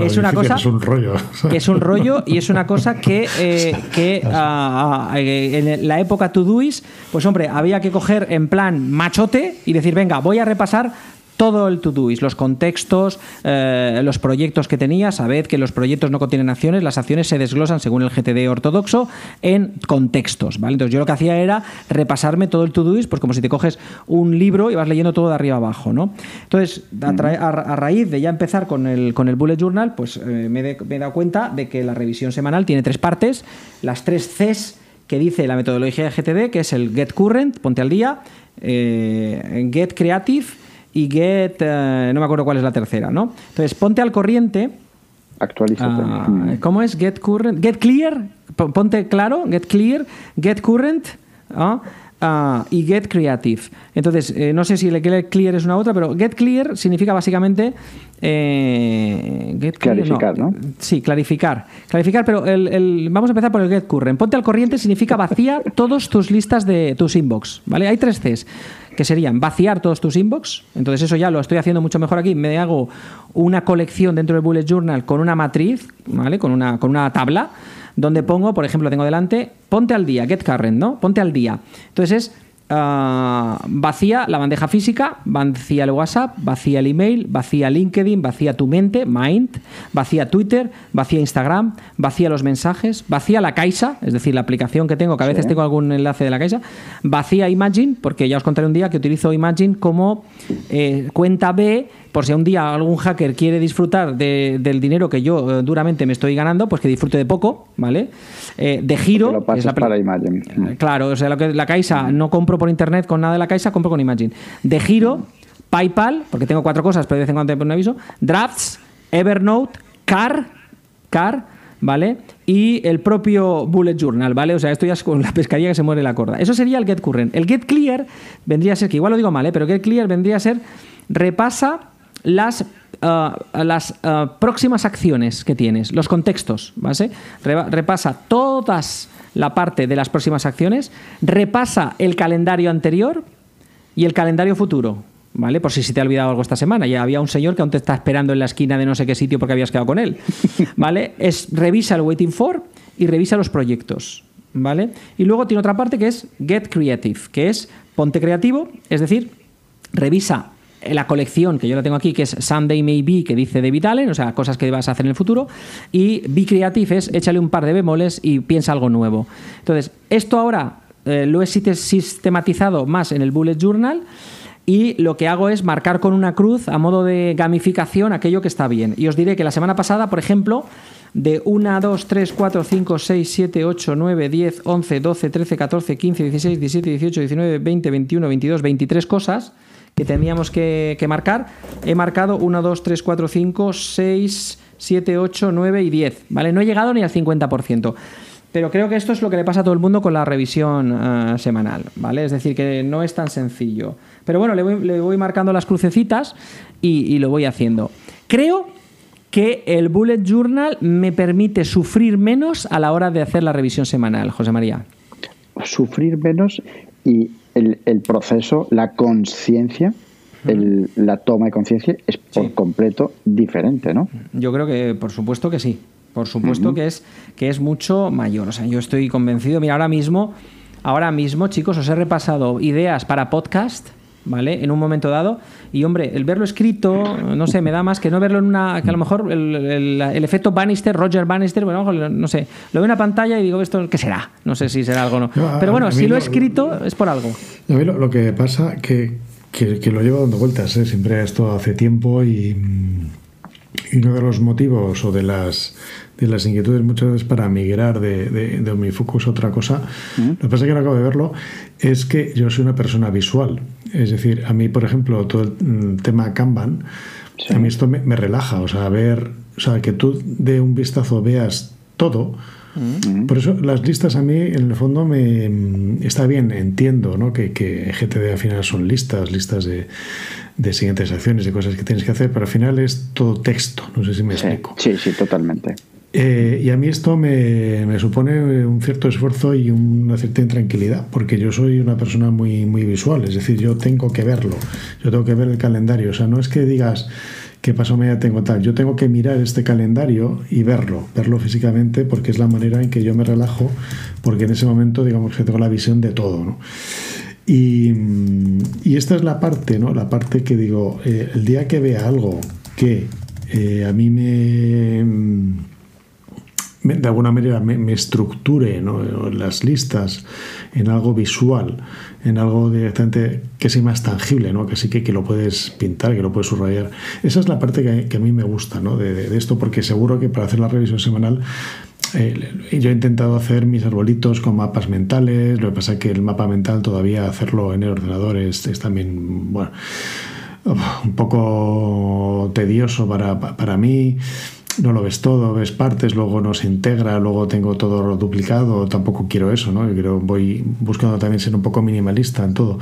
es, una cosa es un rollo, que es un rollo y es una cosa que, eh, que ah, en la época Todoist, pues hombre, había que coger en plan machote y decir, venga, voy a repasar todo el Todoist, los contextos, eh, los proyectos que tenía. Sabed que los proyectos no contienen acciones, las acciones se desglosan según el GTD ortodoxo en contextos. ¿vale? Entonces yo lo que hacía era repasarme todo el Todoist, pues como si te coges un libro y vas leyendo todo de arriba abajo. ¿no? Entonces, a, raíz de ya empezar con el, con el Bullet Journal, pues eh, me, he dado cuenta de que la revisión semanal tiene tres partes, las tres Cs que dice la metodología de GTD, que es el Get Current, ponte al día, eh, Get Creative y get, eh, no me acuerdo cuál es la tercera, ¿no? Entonces, ponte al corriente. Actualízate. Uh, ¿Cómo es? Get current. Get clear. Ponte claro. Get clear. Get current. ¿ah? Ah, y get creative. Entonces, eh, no sé si el get clear es una otra, pero get clear significa básicamente. Eh, get clarificar, no, Sí, clarificar. Clarificar, pero el, vamos a empezar por el get current. Ponte al corriente significa vacía todas tus listas de tus inbox. ¿Vale? Hay tres Cs que serían vaciar todos tus inbox. Entonces eso ya lo estoy haciendo mucho mejor aquí. Me hago una colección dentro del Bullet Journal con una matriz, ¿vale? Con una, con una tabla donde pongo, por ejemplo, tengo delante, ponte al día, get current, ¿no? Ponte al día. Entonces es Ah, vacía la bandeja física, vacía el WhatsApp, vacía el email, vacía LinkedIn, vacía tu mente, Mind, vacía Twitter, vacía Instagram, vacía los mensajes, vacía la Caixa, es decir, la aplicación que tengo, que a veces tengo algún enlace de la Caixa, vacía Imagine, porque ya os contaré un día que utilizo Imagine como eh, cuenta B por si un día algún hacker quiere disfrutar del dinero que yo eh, duramente me estoy ganando, pues que disfrute de poco, ¿vale? Eh, de giro. es la para Imagine. Eh, claro, o sea, lo que la Caixa no compro por internet con nada de la Caixa, compro con Imagine. De giro, PayPal, porque tengo cuatro cosas, pero de vez en cuando te un aviso. Drafts, Evernote, Car, Car, ¿vale? Y el propio Bullet Journal, ¿vale? O sea, esto ya es con la pescaría que se muere la corda. Eso sería el Get Current. El Get Clear vendría a ser, que igual lo digo mal, ¿eh? pero Get Clear vendría a ser repasa las, uh, las uh, próximas acciones que tienes, los contextos, ¿vale? repasa todas la parte de las próximas acciones, repasa el calendario anterior y el calendario futuro. ¿Vale? Por si se te ha olvidado algo esta semana. Ya había un señor que aún te está esperando en la esquina de no sé qué sitio porque habías quedado con él. ¿Vale? Es revisa el waiting for y revisa los proyectos. ¿Vale? Y luego tiene otra parte que es get creative, que es ponte creativo, es decir, revisa la colección, que yo la tengo aquí, que es Sunday Maybe, que dice David Allen, o sea, cosas que vas a hacer en el futuro, y Be Creative es échale un par de bemoles y piensa algo nuevo. Entonces, esto ahora eh, lo he sistematizado más en el Bullet Journal y lo que hago es marcar con una cruz a modo de gamificación aquello que está bien. Y os diré que la semana pasada, por ejemplo, de 1, 2, 3, 4, 5, 6, 7, 8, 9, 10, 11, 12, 13, 14, 15, 16, 17, 18, 19, 20, 21, 22, 23 cosas que teníamos que, marcar, he marcado 1, 2, 3, 4, 5, 6, 7, 8, 9 y 10. ¿vale? No he llegado ni al 50%. Pero creo que esto es lo que le pasa a todo el mundo con la revisión uh, semanal, ¿vale? Es decir, que no es tan sencillo. Pero bueno, le voy, le voy marcando las crucecitas y, y, lo voy haciendo. Creo que el Bullet Journal me permite sufrir menos a la hora de hacer la revisión semanal, José María. Sufrir menos y el, proceso, la conciencia, la toma de conciencia es por completo diferente, ¿no? Yo creo que, por supuesto que sí. Por supuesto que, es, que es mucho mayor. O sea, yo estoy convencido. Mira, ahora mismo, ahora mismo, chicos, os he repasado ideas para podcast ¿vale? En un momento dado. Y hombre, el verlo escrito, no sé, me da más que no verlo en una. que a lo mejor el, efecto Bannister, Roger Bannister, bueno, no sé, lo veo en una pantalla y digo, ¿esto qué será? No sé si será algo o no. Pero bueno, si lo he escrito es por algo. A mí lo, que pasa que, que, lo llevo dando vueltas, ¿eh? siempre esto hace tiempo y, y uno de los motivos o de las de las inquietudes muchas veces para migrar de, de, de OmniFocus a otra cosa. Lo que pasa es que no acabo de verlo, es que yo soy una persona visual. Es decir, a mí, por ejemplo, todo el mm, tema Kanban, a mí esto me, relaja. O sea, ver, o sea, que tú de un vistazo veas todo. Por eso las listas a mí en el fondo me mm, está bien, entiendo ¿no? que, que GTD al final son listas, listas de, de siguientes acciones, de cosas que tienes que hacer, pero al final es todo texto, no sé si me explico. Sí, sí, totalmente. Eh, y a mí esto me, me, supone un cierto esfuerzo y una cierta intranquilidad, porque yo soy una persona muy, muy visual, es decir, yo tengo que verlo, yo tengo que ver el calendario, o sea, no es que digas que paso media tengo tal, yo tengo que mirar este calendario y verlo, verlo físicamente, porque es la manera en que yo me relajo, porque en ese momento, digamos que tengo la visión de todo, ¿no? Y, y esta es la parte, ¿no? La parte que digo, eh, el día que vea algo que eh, a mí me de alguna manera me, estructure las listas en algo visual, en algo directamente que sea más tangible, ¿no? que sí que, que, lo puedes pintar, que lo puedes subrayar. Esa es la parte que, a mí me gusta ¿no? de, esto, porque seguro que para hacer la revisión semanal eh, yo he intentado hacer mis arbolitos con mapas mentales, lo que pasa es que el mapa mental todavía hacerlo en el ordenador es, es también, bueno, un poco tedioso para, para mí no lo ves todo, ves partes, luego no se integra, luego tengo todo duplicado, tampoco quiero eso, ¿no? Yo quiero, voy buscando también ser un poco minimalista en todo.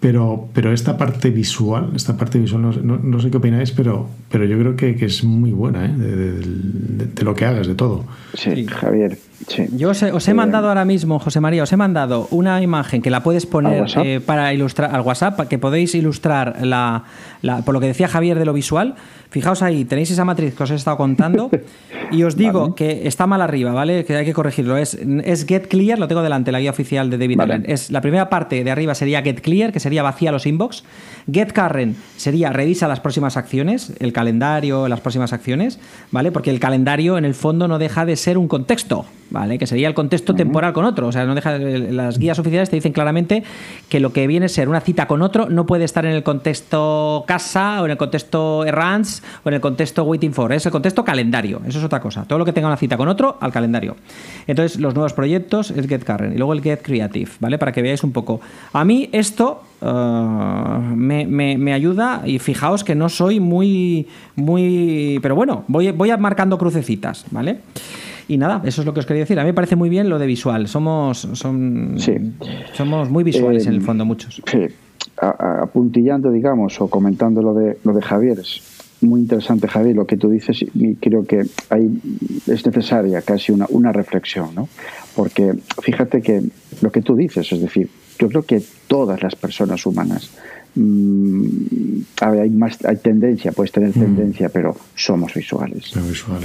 pero, pero esta parte visual, esta parte visual, no, sé qué opináis, pero, pero yo creo que, es muy buena, ¿eh? de, lo que hagas, de todo. Sí, Javier. Yo os he, mandado ahora mismo, José María, os he mandado una imagen que la puedes poner eh, para ilustrar al WhatsApp, que podéis ilustrar la, por lo que decía Javier de lo visual. Fijaos ahí, tenéis esa matriz que os he estado contando y os digo que está mal arriba, ¿vale? Que hay que corregirlo. Es, es Get Clear, lo tengo delante, la guía oficial de David Allen. Es, la primera parte de arriba sería Get Clear, que sería vacía los inbox. Get Current sería revisa las próximas acciones, el calendario, las próximas acciones, ¿vale? Porque el calendario en el fondo no deja de ser un contexto, ¿vale? Que sería el contexto temporal con otro. O sea, no deja, las guías oficiales te dicen claramente que lo que viene a ser una cita con otro no puede estar en el contexto casa o en el contexto errands o en el contexto waiting for. Es el contexto calendario. Eso es otra cosa. Todo lo que tenga una cita con otro, al calendario. Entonces, los nuevos proyectos es Get Current y luego el Get Creative, ¿vale? Para que veáis un poco. A mí esto uh, me, me, ayuda y fijaos que no soy muy, muy... Pero bueno, voy, voy marcando crucecitas, ¿vale? Y nada, eso es lo que os quería decir. A mí me parece muy bien lo de visual. Somos, son, somos muy visuales en el eh, fondo, muchos. Sí. apuntillando, digamos, o comentando lo de, lo de Javier, es muy interesante, Javier, lo que tú dices, y creo que hay, es necesaria casi una, una reflexión, ¿no? Porque fíjate que lo que tú dices, es decir, yo creo que todas las personas humanas mm, hay más hay tendencia, puedes tener mm. tendencia, pero somos visuales.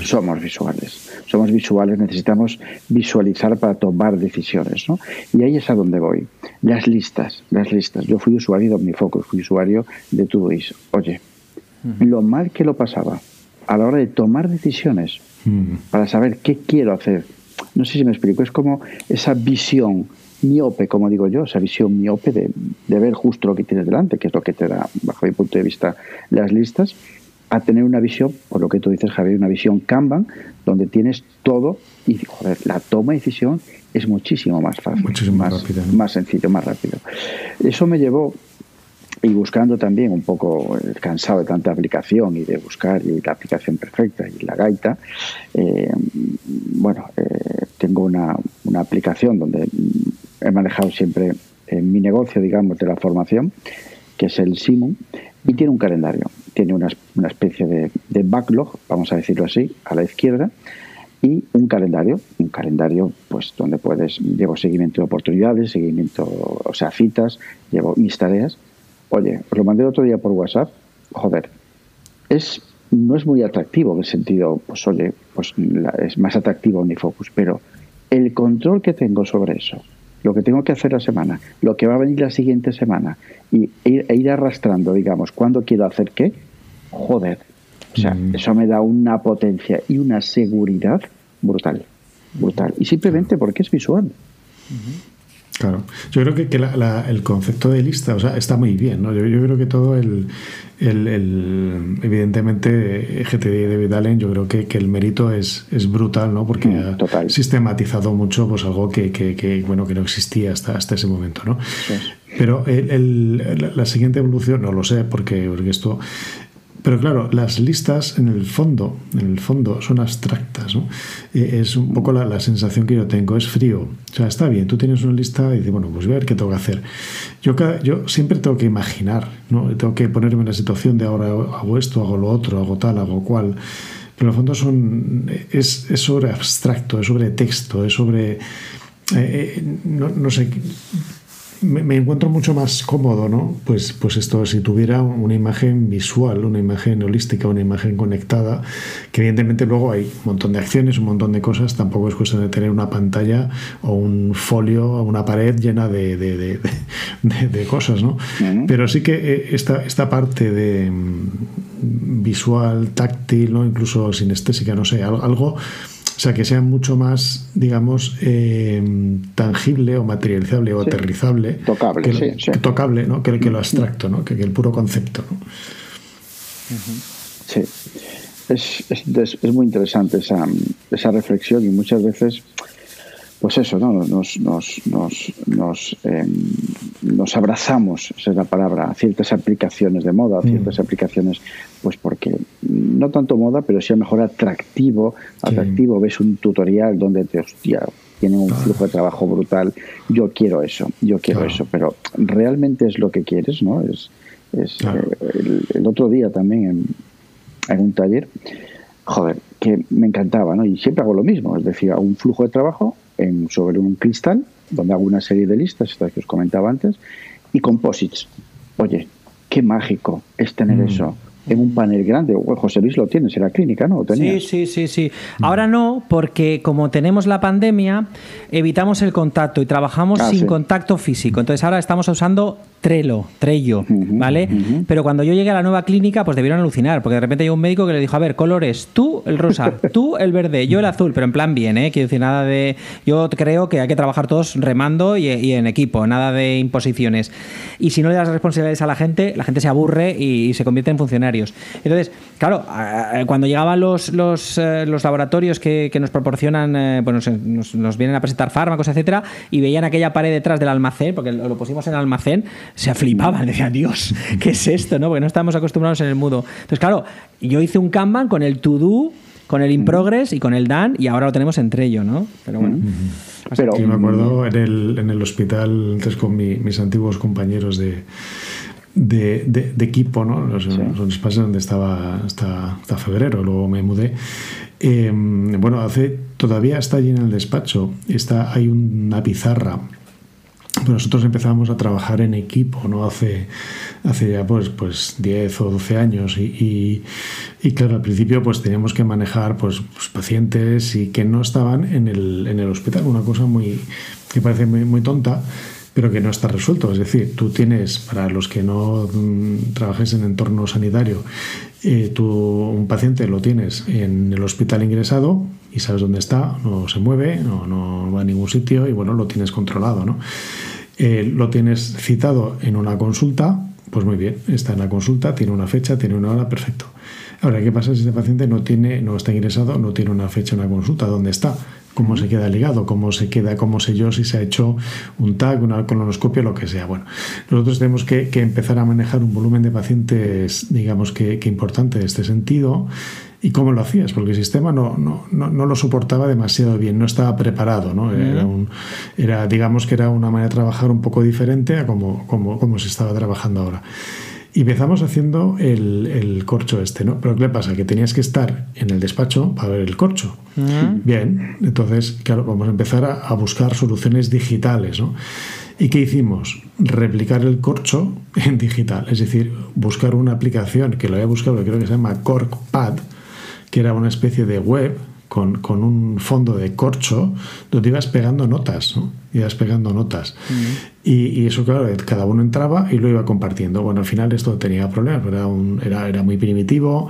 Somos visuales. Somos visuales, necesitamos visualizar para tomar decisiones, ¿no? Y ahí es a donde voy. Las listas, las listas. Yo fui usuario de OmniFocus, fui usuario de Todoist. Oye, lo mal que lo pasaba a la hora de tomar decisiones para saber qué quiero hacer. No sé si me explico, es como esa visión miope, como digo yo, esa visión miope de, ver justo lo que tienes delante, que es lo que te da, bajo mi punto de vista, las listas, a tener una visión, por lo que tú dices, Javier, una visión Kanban, donde tienes todo y, joder, la toma de decisión es muchísimo más fácil, muchísimo más, rápido, más sencillo, más rápido. Eso me llevó y buscando también un poco cansado de tanta aplicación y de buscar la aplicación perfecta y la gaita, eh, bueno, eh, tengo una, una, aplicación donde he manejado siempre mi negocio, digamos, de la formación, que es el Simon, y tiene un calendario, tiene una, especie de backlog, vamos a decirlo así, a la izquierda, y un calendario, un calendario pues donde puedes, llevo seguimiento de oportunidades, seguimiento, o sea, citas, llevo mis tareas Oye, os lo mandé el otro día por WhatsApp. Joder, es no es muy atractivo en el sentido, pues oye, pues es más atractivo Unifocus, pero el control que tengo sobre eso, lo que tengo que hacer la semana, lo que va a venir la siguiente semana y ir, e ir arrastrando, digamos, cuándo quiero hacer qué, joder, o sea, mm. eso me da una potencia y una seguridad brutal, brutal. Y simplemente porque es visual. Claro, yo creo que, el concepto de lista o sea, está muy bien. ¿no? Yo, creo que todo el, el, evidentemente, GTD de Vidalen, yo creo que, el mérito es, es brutal, ¿no? porque mm, ha sistematizado mucho pues, algo que, bueno, que no existía hasta, hasta ese momento. ¿no? Pero la siguiente evolución, no lo sé, porque, porque esto pero claro, las listas en el fondo, en el fondo son abstractas, ¿no? Eh, es un poco la, sensación que yo tengo, es frío. O sea, está bien, tú tienes una lista y dices, bueno, pues voy a ver qué tengo que hacer. Yo, yo siempre tengo que imaginar, ¿no? Tengo que ponerme en la situación de ahora hago esto, hago lo otro, hago tal, hago cual. Pero en el fondo son, es, es sobre abstracto, es sobre texto, es sobre... Eh, eh, no, no sé, me, encuentro mucho más cómodo, ¿no? Pues, pues esto, si tuviera una imagen visual, una imagen holística, una imagen conectada, que evidentemente luego hay un montón de acciones, un montón de cosas, tampoco es cuestión de tener una pantalla o un folio o una pared llena de, de, de, cosas, ¿no? Pero sí que eh, esta, esta parte de mm, visual, táctil, ¿no? incluso sinestésica, no sé, algo o sea, que sea mucho más, digamos, eh, tangible o materializable o aterrizable. Tocable, que sí, Tocable, ¿no? Que, que, lo abstracto, ¿no? Que, el puro concepto, ¿no? Sí. Es, es, es, muy interesante esa, esa reflexión y muchas veces pues eso, ¿no? nos, nos, nos, nos, em, nos abrazamos, esa es la palabra, a ciertas aplicaciones de moda, a ciertas mm. aplicaciones, pues porque no tanto moda, pero sí a lo mejor atractivo, atractivo, ves un tutorial donde te, hostia, tiene un flujo de trabajo brutal, yo quiero eso, yo quiero eso, pero realmente es lo que quieres, ¿no? Es, es eh, el, otro día también en, en un taller, joder, que me encantaba, ¿no? Y siempre hago lo mismo, es decir, un flujo de trabajo sobre un cristal, donde hago una serie de listas, estas que os comentaba antes, y composites. Oye, qué mágico es tener mm. eso en un panel grande. José Luis lo tienes en la clínica, ¿no? Sí, sí, sí, sí. Ahora no, porque como tenemos la pandemia, evitamos el contacto y trabajamos ah, sin contacto físico. Entonces ahora estamos usando Trello, Trello, ¿vale? Pero cuando yo llegué a la nueva clínica, pues debieron alucinar, porque de repente llegó un médico que le dijo, a ver, colores, tú el rosa, tú el verde, yo el azul, pero en plan bien, ¿eh? Quiero decir, nada de... Yo creo que hay que trabajar todos remando y, en equipo, nada de imposiciones. Y si no le das responsabilidades a la gente, la gente se aburre y, se convierte en funcionarios. Entonces, claro, cuando llegaban los, los, eh, laboratorios que, nos proporcionan, eh, pues nos, vienen a presentar fármacos, etcétera, y veían aquella pared detrás del almacén, porque lo, pusimos en almacén, se flipaban, decían, Dios, ¿qué es esto? ¿no? Porque no estamos acostumbrados en el mudo. Entonces, claro, yo hice un Kanban con el to do, con el in progress y con el done, y ahora lo tenemos entre ellos, ¿no? Pero bueno. Pero, me acuerdo en el, en el hospital, antes con mis antiguos compañeros de, de, equipo, ¿no? Los, espacios donde estaba hasta, hasta, febrero, luego me mudé. Em, bueno, hace todavía está allí en el despacho, está, hay una pizarra nosotros empezamos a trabajar en equipo, ¿no? Hace, hace ya pues, pues 10 o 12 años y, y, claro, al principio pues teníamos que manejar pues, pues, pacientes y que no estaban en el, en el hospital, una cosa muy que parece muy, tonta, pero que no está resuelto. Es decir, tú tienes, para los que no mm, trabajes en entorno sanitario, eh, tú, un paciente lo tienes en el hospital ingresado y sabes dónde está, no se mueve, no, no va a ningún sitio y bueno, lo tienes controlado, ¿no? Eh, lo tienes citado en una consulta, pues muy bien, está en la consulta, tiene una fecha, tiene una hora, perfecto. Ahora, ¿qué pasa si ese paciente no tiene, no está ingresado, no tiene una fecha en la consulta? ¿Dónde está? ¿Cómo se queda ligado? ¿Cómo se queda, cómo sé yo si se ha hecho un tag, una colonoscopia, lo que sea? Bueno, nosotros tenemos que, empezar a manejar un volumen de pacientes, digamos que, que importante en este sentido ¿Y cómo lo hacías? Porque el sistema no, no, no, lo soportaba demasiado bien, no estaba preparado. ¿no? Era, un, era, digamos que era una manera de trabajar un poco diferente a como, como, como se estaba trabajando ahora. Y empezamos haciendo el, el, corcho este, ¿no? Pero ¿qué le pasa? Que tenías que estar en el despacho para ver el corcho. Bien, entonces, claro, vamos a empezar a, a, buscar soluciones digitales, ¿no? ¿Y qué hicimos? Replicar el corcho en digital, es decir, buscar una aplicación que lo había buscado, creo que se llama CorkPad, que era una especie de web con, con, un fondo de corcho donde ibas pegando notas, ¿no? Ibas pegando notas. y, y, eso, claro, cada uno entraba y lo iba compartiendo. Bueno, al final esto tenía problemas, era, un, era, era muy primitivo.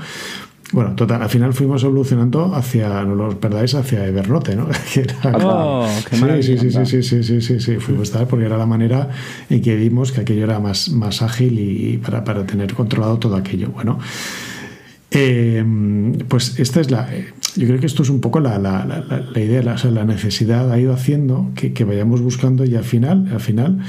Bueno, total, al final fuimos evolucionando hacia, no lo perdáis, hacia Evernote, ¿no? oh, qué sí, sí, sí, sí, sí, sí, sí, sí, fuimos tal porque era la manera en que vimos que aquello era más, más ágil y para, para tener controlado todo aquello. Bueno, eh, pues esta es la. Yo creo que esto es un poco la, la, la, idea, la, la, necesidad ha ido haciendo que, que, vayamos buscando y al final, al final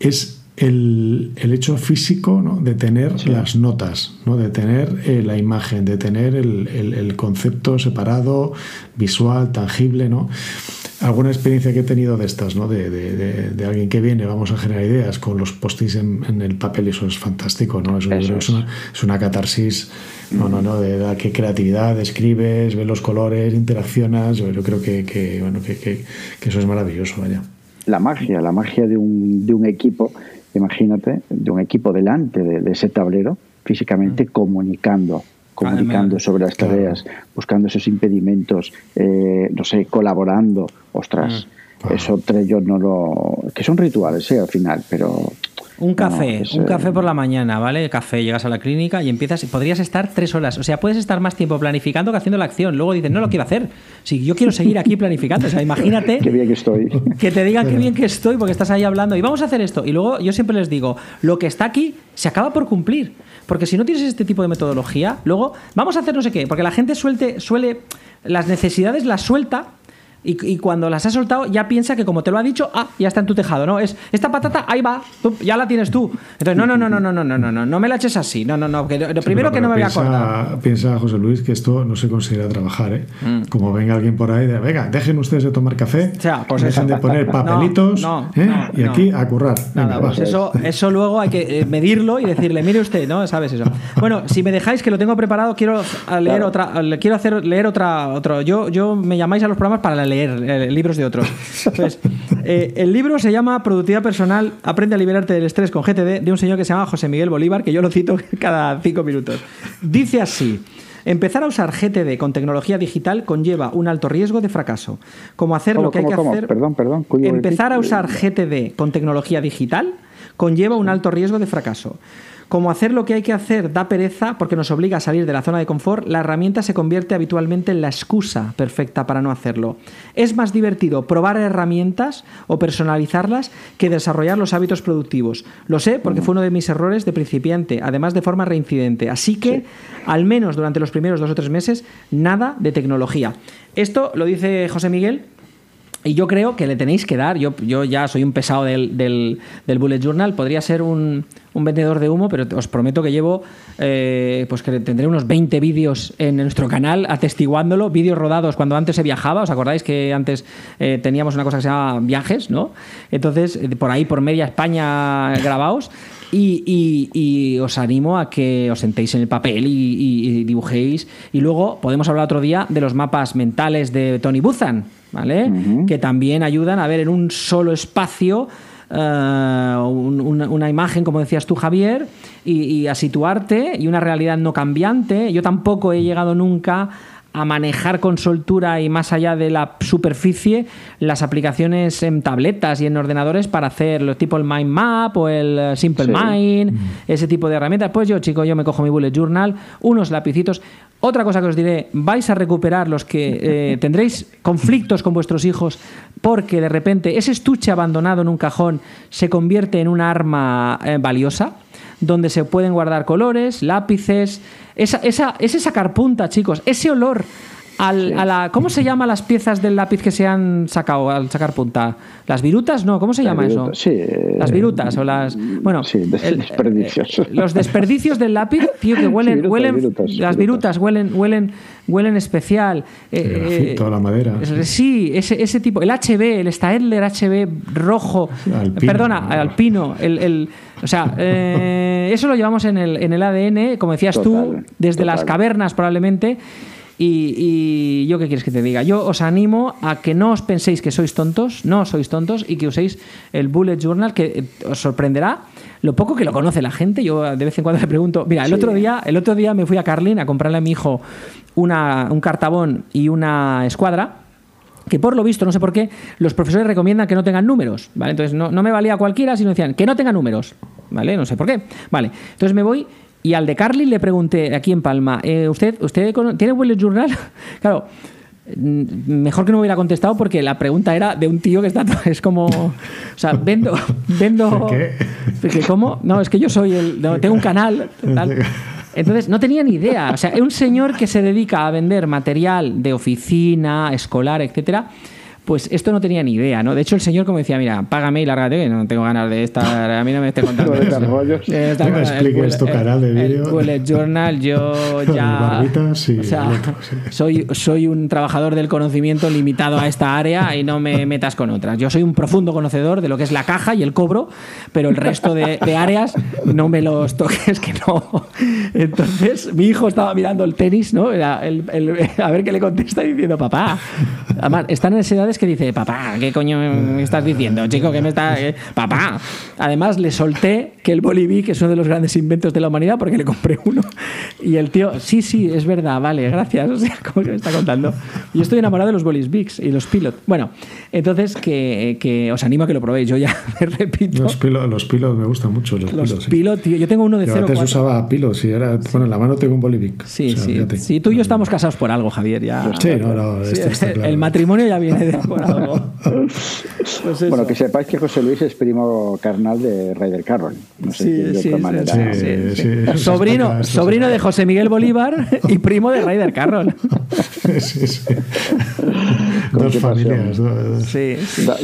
es el, el hecho físico ¿no? de tener las notas, ¿no? de tener eh, la imagen, de tener el, el, el, concepto separado, visual, tangible, ¿no? Alguna experiencia que he tenido de estas, ¿no? De, de, de, alguien que viene, vamos a generar ideas con los post en, en, el papel, eso es fantástico, ¿no? Eso, eso es. una, es, una, catarsis, no, no, no, de, de qué creatividad, escribes, ves los colores, interaccionas, yo, yo creo que, que bueno, que, que, que, eso es maravilloso, vaya. La magia, la magia de un, de un equipo, imagínate, de un equipo delante de, ese tablero, físicamente mm. comunicando comunicando sobre las tareas, buscando esos impedimentos, eh, no sé, colaborando. Ostras, mm. eso yo no lo. que son rituales, ¿eh? Al final, pero un café, un café por la mañana, ¿vale? Café, llegas a la clínica y empiezas, podrías estar tres horas, o sea, puedes estar más tiempo planificando que haciendo la acción. Luego dices, no lo quiero hacer. Si yo quiero seguir aquí planificando, o sea, imagínate. qué bien que estoy. Que te digan qué bien que estoy porque estás ahí hablando y vamos a hacer esto. Y luego yo siempre les digo, lo que está aquí se acaba por cumplir. Porque si no tienes este tipo de metodología, luego vamos a hacer no sé qué, porque la gente suelte, suele, las necesidades las suelta y, cuando las has soltado ya piensa que como te lo ha dicho, ah, ya está en tu tejado, ¿no? Es esta patata, ahí va, ya la tienes tú. Entonces, no, no, no, no, no, no, no, no, no, no me la eches así. No, no, no, que lo primero que no me voy a acordar. Piensa José Luis que esto no se considera trabajar, ¿eh? Mm. Como venga alguien por ahí de, venga, dejen ustedes de tomar café, o sea, pues dejen de poner papelitos ¿eh? y aquí a currar. Nada, pues eso, eso luego hay que eh, medirlo y decirle, mire usted, ¿no? ¿Sabes eso? Bueno, si me dejáis que lo tengo preparado, quiero leer otra, quiero hacer leer otra, otro. Yo, yo me llamáis a los programas para leer eh, libros de otros. Entonces, eh, el libro se llama Productividad Personal, Aprende a liberarte del estrés con GTD, de un señor que se llama José Miguel Bolívar, que yo lo cito cada cinco minutos. Dice así. Empezar a usar GTD con tecnología digital conlleva un alto riesgo de fracaso. Como hacer lo que hay que hacer. Perdón, perdón. Empezar a usar GTD con tecnología digital conlleva un alto riesgo de fracaso. Como hacer lo que hay que hacer da pereza porque nos obliga a salir de la zona de confort, la herramienta se convierte habitualmente en la excusa perfecta para no hacerlo. Es más divertido probar herramientas o personalizarlas que desarrollar los hábitos productivos. Lo sé porque fue uno de mis errores de principiante, además de forma reincidente. Así que, al menos durante los primeros dos o tres meses, nada de tecnología. Esto lo dice José Miguel y yo creo que le tenéis que dar, yo, yo ya soy un pesado del, del, Bullet Journal, podría ser un, un, vendedor de humo, pero os prometo que llevo, eh, pues que tendré unos 20 vídeos en nuestro canal atestiguándolo, vídeos rodados cuando antes se viajaba, ¿os acordáis que antes eh, teníamos una cosa que se llamaba viajes, ¿no? Entonces, eh, por ahí, por media España grabados. Y, y, os animo a que os sentéis en el papel y, dibujéis. Y luego podemos hablar otro día de los mapas mentales de Tony Buzan, ¿vale? Que también ayudan a ver en un solo espacio eh, una, imagen, como decías tú, Javier, y, a situarte, y una realidad no cambiante. Yo tampoco he llegado nunca a manejar con soltura y más allá de la superficie las aplicaciones en tabletas y en ordenadores para hacer lo tipo el Mind Map o el eh, Simple Mind, mm. ese tipo de herramientas. Pues yo, chico, yo me cojo mi bullet journal, unos lapicitos. Otra cosa que os diré, vais a recuperar los que eh, tendréis conflictos con vuestros hijos porque de repente ese estuche abandonado en un cajón se convierte en un arma eh, valiosa donde se pueden guardar colores, lápices. Esa, esa, ese sacar punta, chicos, ese olor al, a la, ¿Cómo se llaman las piezas del lápiz que se han sacado al sacar punta? ¿Las virutas? No, ¿cómo se llama eso? Sí, eh, las virutas o las. Bueno, sí, desperdicios. Eh, los desperdicios del lápiz, tío, que huelen. huelen las virutas huelen, huelen, huelen especial. Eh, toda la madera. Sí, ese, ese tipo. El HB, el Staedtler HB rojo. perdona, alpino. El, el, o sea, eso lo llevamos en el, en el ADN, como decías tú, desde las cavernas probablemente. Y, yo qué quieres que te diga, yo os animo a que no os penséis que sois tontos, no sois tontos y que uséis el bullet journal que eh, os sorprenderá lo poco que lo conoce la gente. Yo de vez en cuando le pregunto, mira, el otro día, el otro día me fui a Carlin a comprarle a mi hijo una, un cartabón y una escuadra que por lo visto, no sé por qué, los profesores recomiendan que no tengan números, ¿vale? Entonces no, no me valía cualquiera, sino decían que no tenga números, ¿vale? No sé por qué. Vale, entonces me voy y al de Carly le pregunté aquí en Palma, eh, ¿usted, usted tiene bullet journal? claro, mm, mejor que no hubiera contestado porque la pregunta era de un tío que está es como o sea vendo vendo ¿Qué? cómo no es que yo soy el tengo un canal entonces no tenía ni idea o sea es un señor que se dedica a vender material de oficina escolar etcétera pues esto no tenía ni idea, ¿no? De hecho, el señor como decía, mira, págame y lárgate, que no tengo ganas de estar, a mí no me esté contando. no me expliques tu canal de vídeo. Bullet Journal, yo ya... o sea, soy, soy un trabajador del conocimiento limitado a esta área y no me metas con otras. Yo soy un profundo conocedor de lo que es la caja y el cobro, pero el resto de, áreas no me los toques, que no. Entonces, mi hijo estaba mirando el tenis, ¿no? a ver qué le contesta diciendo, papá. Además, están en esa edad que dice, papá, ¿qué coño me estás diciendo, chico? ¿Qué me está...? Papá. Además, le solté que el Bolivic es uno de los grandes inventos de la humanidad porque le compré uno. Y el tío, sí, sí, es verdad, vale, gracias. O sea, ¿cómo que me está contando? Yo estoy enamorado de los Bolis y los Pilot. Bueno, entonces que, os animo a que lo probéis. Yo ya me repito. Los Pilot, los pilot me gustan mucho. Los, los Pilot, tío. Yo tengo uno de cero. Antes usaba Pilot, y ahora, bueno, en la mano tengo un Bolivic. Sí, sí. Sí, tú y yo estamos casados por algo, Javier. Ya, sí, no, no. Esto El matrimonio ya viene de Pues bueno, que sepáis que José Luis es primo carnal de Ryder Carroll. No sé de otra manera. sobrino, sobrino de José Miguel Bolívar y primo de Ryder Carroll. sí, sí. Dos familias. Sí,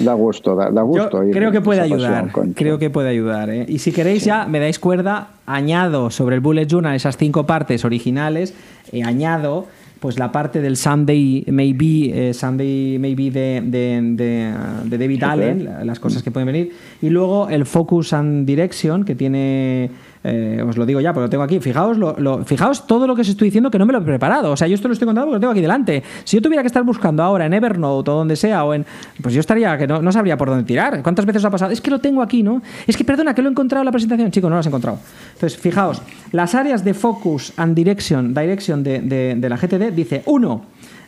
Da, gusto, da, gusto. creo que puede ayudar. Creo que puede ayudar. ¿eh? Y si queréis ya, me dais cuerda, añado sobre el Bullet Journal esas cinco partes originales, y añado pues la parte del Sunday Maybe, eh, Sunday Maybe de, de, David Allen, las cosas que pueden venir, y luego el Focus and Direction, que tiene eh, os lo digo ya, porque lo tengo aquí. Fijaos, lo, fijaos todo lo que os estoy diciendo que no me lo he preparado. O sea, yo esto lo estoy contando porque lo tengo aquí delante. Si yo tuviera que estar buscando ahora en Evernote o donde sea, o en. Pues yo estaría que no, sabría por dónde tirar. ¿Cuántas veces ha pasado? Es que lo tengo aquí, ¿no? Es que, perdona, que lo he encontrado en la presentación. Chicos, no lo has encontrado. Entonces, fijaos, las áreas de focus and direction, direction de, de la GTD dice: uno,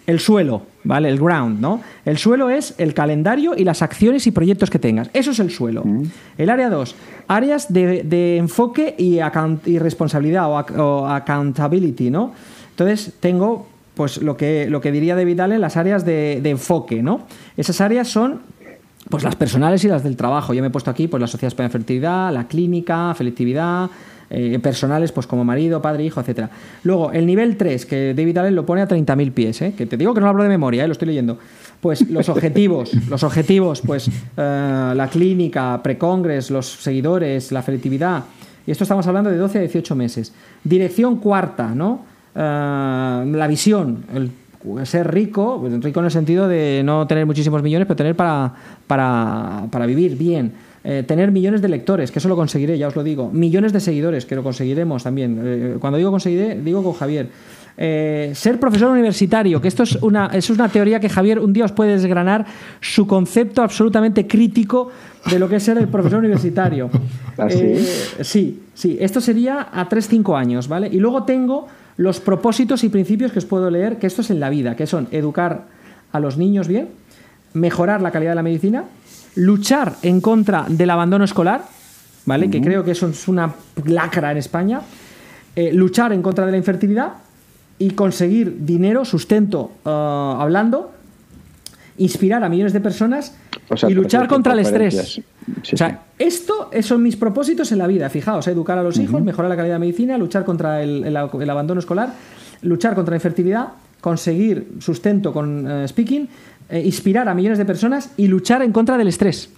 el suelo, ¿vale? El ground, ¿no? El suelo es el calendario y las acciones y proyectos que tengas. Eso es el suelo. Mm. El área 2, áreas de, enfoque y, y responsabilidad o, accountability, ¿no? Entonces tengo, pues lo que, lo que diría David Allen, las áreas de, de enfoque, ¿no? Esas áreas son pues las personales y las del trabajo. Yo me he puesto aquí pues las sociedades para la fertilidad, la clínica, selectividad, eh, personales, pues como marido, padre, hijo, etcétera. Luego, el nivel 3, que David Allen lo pone a 30.000 pies, ¿eh? que te digo que no hablo de memoria, ¿eh? lo estoy leyendo. Pues los objetivos, los objetivos, pues la clínica, precongres, los seguidores, la selectividad. Y esto estamos hablando de 12 a 18 meses. Dirección cuarta, ¿no? la visión, el ser rico, pues, rico en el sentido de no tener muchísimos millones, pero tener para, para, para vivir bien. Eh, tener millones de lectores, que eso lo conseguiré, ya os lo digo. Millones de seguidores, que lo conseguiremos también. Eh, cuando digo conseguiré, digo con Javier. Eh, ser profesor universitario, que esto es una, es una teoría que Javier un día os puede desgranar su concepto absolutamente crítico de lo que es ser el profesor universitario. ¿Ah, sí, sí, esto sería a 3-5 años, ¿vale? Y luego tengo los propósitos y principios que os puedo leer, que esto es en la vida, que son educar a los niños bien, mejorar la calidad de la medicina, luchar en contra del abandono escolar, ¿vale? Que creo que eso es una lacra en España, eh, luchar en contra de la infertilidad y conseguir dinero, sustento uh, hablando, inspirar a millones de personas y luchar contra el estrés. o sea, esto son mis propósitos en la vida. Fijaos, educar a los hijos, mejorar la calidad de medicina, luchar contra el, abandono escolar, luchar contra la infertilidad, conseguir sustento con eh, speaking, eh, inspirar a millones de personas y luchar en contra del estrés.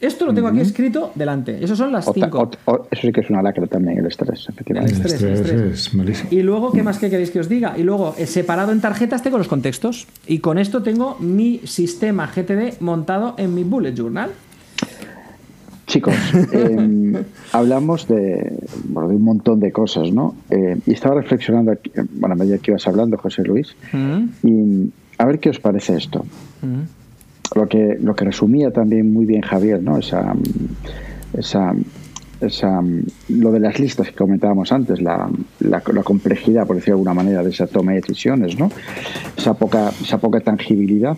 Esto lo tengo aquí escrito delante. Esas son las cinco. eso sí que es una lacra también, el estrés, efectivamente. El estrés, es malísimo. Y luego, ¿qué más que queréis que os diga? Y luego, eh, separado en tarjetas, tengo los contextos. Y con esto tengo mi sistema GTD montado en mi bullet journal. Chicos, em, hablamos de, bueno, de un montón de cosas, ¿no? Eh, y estaba reflexionando, aquí, bueno, a medida que ibas hablando, José Luis, y a ver qué os parece esto lo que, lo que resumía también muy bien Javier, ¿no? Esa, esa, esa, lo de las listas que comentábamos antes, la, la, complejidad, por decir de alguna manera, de esa toma de decisiones, ¿no? Esa poca, esa poca tangibilidad.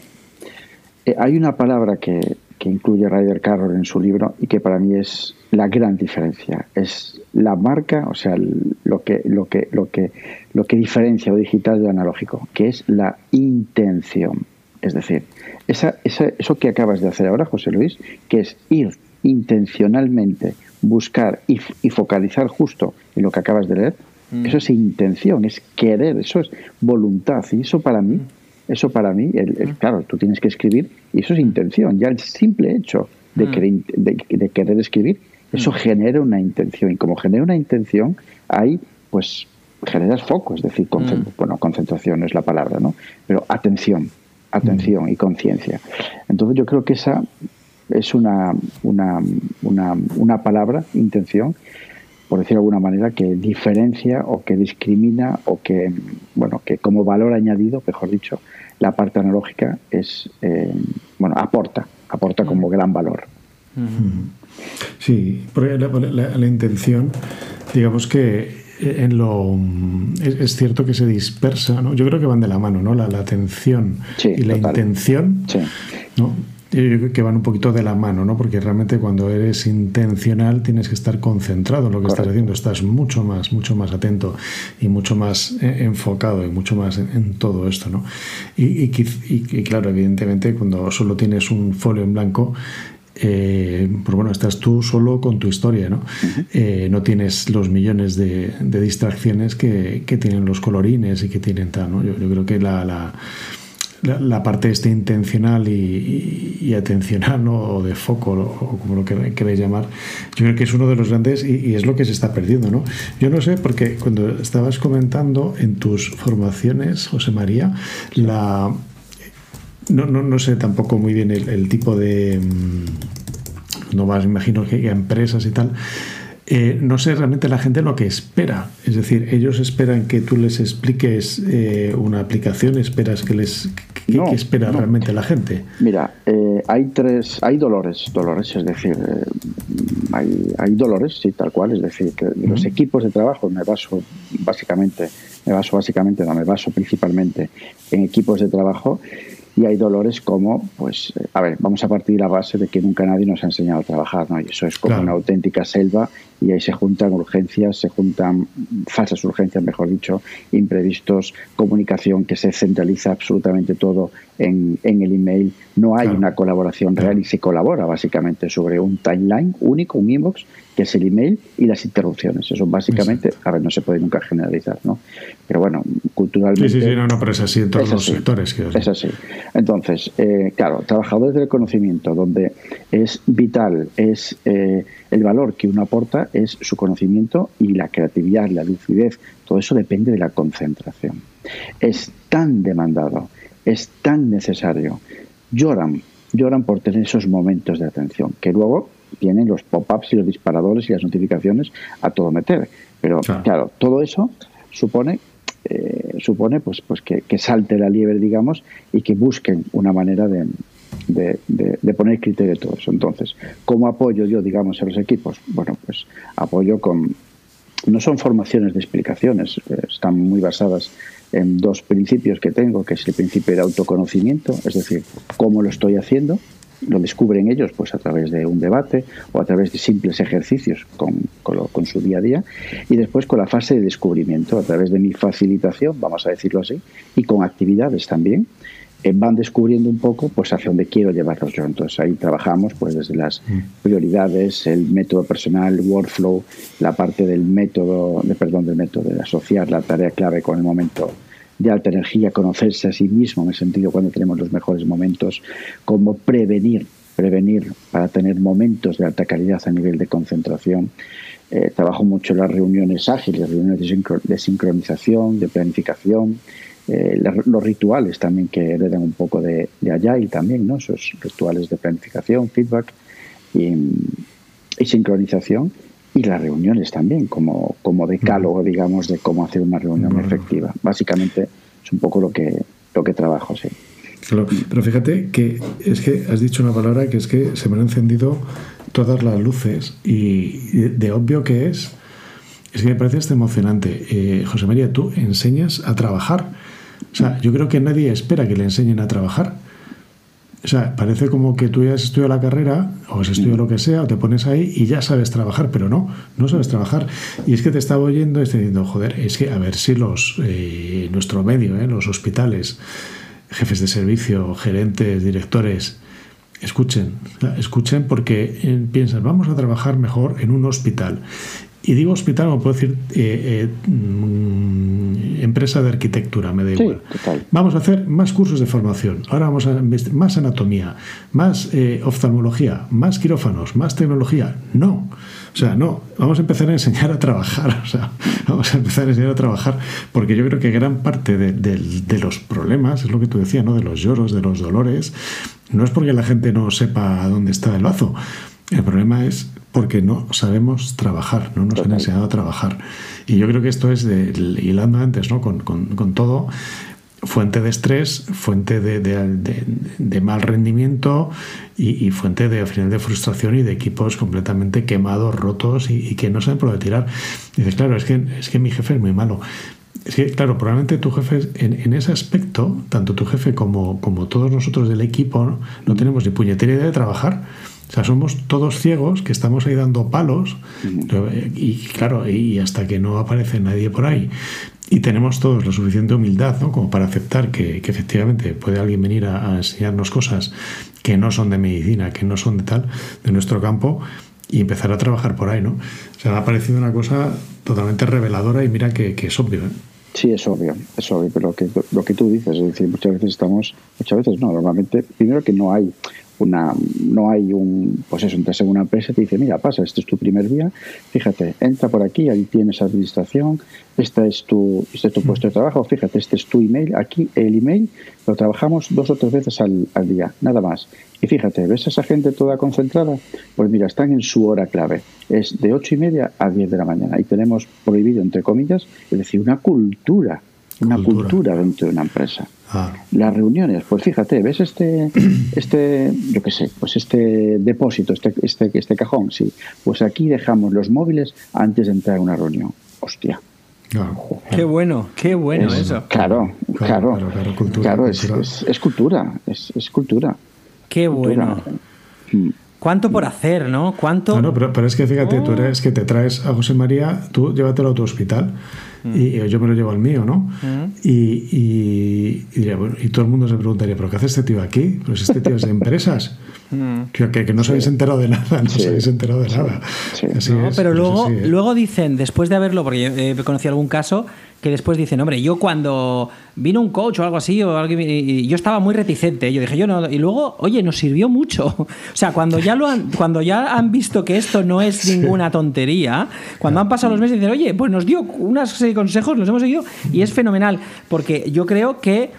Eh, hay una palabra que, que incluye Ryder Carroll en su libro y que para mí es la gran diferencia. Es la marca, o sea, lo que, lo que, lo que, lo que diferencia lo digital de analógico, que es la intención. Es decir, esa, eso que acabas de hacer ahora, José Luis, que es ir intencionalmente, buscar y, focalizar justo en lo que acabas de leer, mm. eso es intención, es querer, eso es voluntad. Y eso para mí, mm. Eso para mí, el, claro, tú tienes que escribir y eso es intención. Ya el simple hecho de, de, querer escribir, eso genera una intención. Y como genera una intención, hay pues generas foco, es decir, bueno, concentración es la palabra, ¿no? Pero atención atención y conciencia. Entonces yo creo que esa es una, una, una, una, palabra, intención, por decirlo de alguna manera, que diferencia o que discrimina o que, bueno, que como valor añadido, mejor dicho, la parte analógica es, eh, bueno, aporta, aporta como gran valor. Sí, porque la intención, digamos que en lo es, cierto que se dispersa, ¿no? Yo creo que van de la mano, ¿no? La, atención y la intención, ¿no? Que van un poquito de la mano, ¿no? Porque realmente cuando eres intencional tienes que estar concentrado en lo que estás haciendo, estás mucho más, mucho más atento y mucho más eh, enfocado y mucho más en, todo esto, ¿no? Y, y, claro, evidentemente cuando solo tienes un folio en blanco eh, pues bueno, estás tú solo con tu historia, ¿no? Eh, no tienes los millones de, distracciones que, tienen los colorines y que tienen tal, ¿no? Yo, creo que la, la, parte este intencional y, atencional, ¿no? O de foco, o como lo que queréis llamar, yo creo que es uno de los grandes y, es lo que se está perdiendo, ¿no? Yo no sé, porque cuando estabas comentando en tus formaciones, José María, la no, no, no sé tampoco muy bien el, tipo de... Mm, no más, imagino que empresas y tal. Eh, no sé realmente la gente lo que espera. Es decir, ellos esperan que tú les expliques eh, una aplicación, esperas que les... ¿Qué, espera realmente la gente? Mira, eh, hay tres, hay dolores, dolores, es decir, hay, hay, dolores, sí, tal cual, es decir, que los equipos de trabajo me baso básicamente, me baso básicamente, no, me baso principalmente en equipos de trabajo y hay dolores como, pues, eh, a ver, vamos a partir de la base de que nunca nadie nos ha enseñado a trabajar, ¿no? Y eso es como una auténtica selva y ahí se juntan urgencias, se juntan falsas urgencias, mejor dicho, imprevistos, comunicación que se centraliza absolutamente todo en, en el email. No hay una colaboración real y se colabora básicamente sobre un timeline único, un inbox, que es el email y las interrupciones. Eso básicamente, a ver, no se puede nunca generalizar, ¿no? Pero bueno, culturalmente... Sí, sí, sí, no, no, pero es así en todos los sectores. Es así. Entonces, eh, claro, trabajadores del conocimiento, donde es vital, es eh, el valor que uno aporta, es su conocimiento y la creatividad, la lucidez, todo eso depende de la concentración. Es tan demandado, es tan necesario. Lloran, lloran por tener esos momentos de atención, que luego tienen los pop-ups y los disparadores y las notificaciones a todo meter. Pero claro, todo eso supone eh, supone pues, pues que, salte la liebre, digamos, y que busquen una manera de, de, poner criterio de todo eso. Entonces, ¿cómo apoyo yo, digamos, a los equipos? Bueno, pues apoyo con... No son formaciones de explicaciones, eh, están muy basadas en dos principios que tengo, que es el principio de autoconocimiento, es decir, cómo lo estoy haciendo, lo descubren ellos pues a través de un debate o a través de simples ejercicios con, con, su día a día y después con la fase de descubrimiento a través de mi facilitación, vamos a decirlo así, y con actividades también van descubriendo un poco pues hacia dónde quiero llevarlos yo. Entonces ahí trabajamos pues desde las mm. prioridades, el método personal, el workflow, la parte del método, de perdón, del método de asociar la tarea clave con el momento de alta energía, conocerse a sí mismo en el sentido cuando tenemos los mejores momentos, como prevenir, prevenir para tener momentos de alta calidad a nivel de concentración. Eh, trabajo mucho las reuniones ágiles, reuniones de, sincronización, de planificación, eh, los rituales también que heredan un poco de, de y también, ¿no? Esos rituales de planificación, feedback y, sincronización y las reuniones también, como, como decálogo, digamos, de cómo hacer una reunión efectiva. Básicamente es un poco lo que, lo que trabajo, sí. pero fíjate que es que has dicho una palabra que es que se me han encendido todas las luces y de obvio que es, es que me parece hasta emocionante. Eh, José María, tú enseñas a trabajar o sea, yo creo que nadie espera que le enseñen a trabajar. O sea, parece como que tú ya has estudiado la carrera o has estudiado lo que sea, o te pones ahí y ya sabes trabajar, pero no, no sabes trabajar. Y es que te estaba oyendo y estoy diciendo, joder, es que a ver si los, eh, nuestro medio, eh, los hospitales, jefes de servicio, gerentes, directores, escuchen, escuchen porque piensan, vamos a trabajar mejor en un hospital. Y digo hospital, como puedo decir, eh, eh, mm, empresa de arquitectura, me da igual. Vamos a hacer más cursos de formación. Ahora vamos a más anatomía, más eh, oftalmología, más quirófanos, más tecnología. No. O sea, no. Vamos a empezar a enseñar a trabajar. O sea, vamos a empezar a enseñar a trabajar. Porque yo creo que gran parte de, de los problemas, es lo que tú decías, ¿no? De los lloros, de los dolores, no es porque la gente no sepa dónde está el lazo. El problema es porque no sabemos trabajar, no nos han enseñado a trabajar. Y yo creo que esto es, de, hilando antes, ¿no? Con, todo, fuente de estrés, fuente de, mal rendimiento y, fuente de, al final, de frustración y de equipos completamente quemados, rotos y, que no saben por dónde tirar. Y dices, claro, es que, es que mi jefe es muy malo. Es que, claro, probablemente tu jefe, en, ese aspecto, tanto tu jefe como, como todos nosotros del equipo, no, no tenemos ni puñetera idea de trabajar o sea, somos todos ciegos que estamos ahí dando palos y claro, y hasta que no aparece nadie por ahí y tenemos todos la suficiente humildad ¿no? como para aceptar que, efectivamente puede alguien venir a, enseñarnos cosas que no son de medicina, que no son de tal, de nuestro campo y empezar a trabajar por ahí, ¿no? O sea, me ha parecido una cosa totalmente reveladora y mira que, es obvio, ¿eh? Sí, es obvio, es obvio, pero lo que, lo que tú dices, es decir, muchas veces estamos, muchas veces no, normalmente, primero que no hay una, no hay un, pues eso, entras en una empresa y te dice, mira, pasa, este es tu primer día, fíjate, entra por aquí, ahí tienes administración, esta es tu, este es tu puesto de trabajo, fíjate, este es tu email, aquí el email lo trabajamos dos o tres veces al, al día, nada más. Y fíjate, ¿ves a esa gente toda concentrada? Pues mira, están en su hora clave. Es de ocho y media a diez de la mañana. Y tenemos prohibido, entre comillas, es decir, una cultura, una cultura dentro de una empresa. Ah. Las reuniones, pues fíjate, ¿ves este, este, yo qué sé, pues este depósito, este, este, este cajón? Sí, pues aquí dejamos los móviles antes de entrar a una reunión. Hostia. Qué bueno, qué bueno eso. Claro, claro, claro, es, cultura, es, cultura. Qué bueno. Mm. ¿Cuánto por hacer, no? ¿Cuánto? No, pero, es que fíjate, tú eres que te traes a José María, tú llévatelo a tu hospital y yo me lo llevo al mío, ¿no? y, y, y, todo el mundo se preguntaría, ¿pero qué hace este tío aquí? Pues este tío es de empresas. que, que, no os habéis enterado de nada, no os habéis enterado de nada. pero luego, luego dicen, después de haberlo, porque yo he conocido algún caso, que después dicen, hombre, yo cuando vino un coach o algo así, o alguien, yo estaba muy reticente. Yo dije, yo no. Y luego, oye, nos sirvió mucho. O sea, cuando ya, lo han, cuando ya han visto que esto no es ninguna tontería, cuando han pasado los meses, dicen, oye, pues nos dio consejos, los hemos seguido y es fenomenal. Porque yo creo que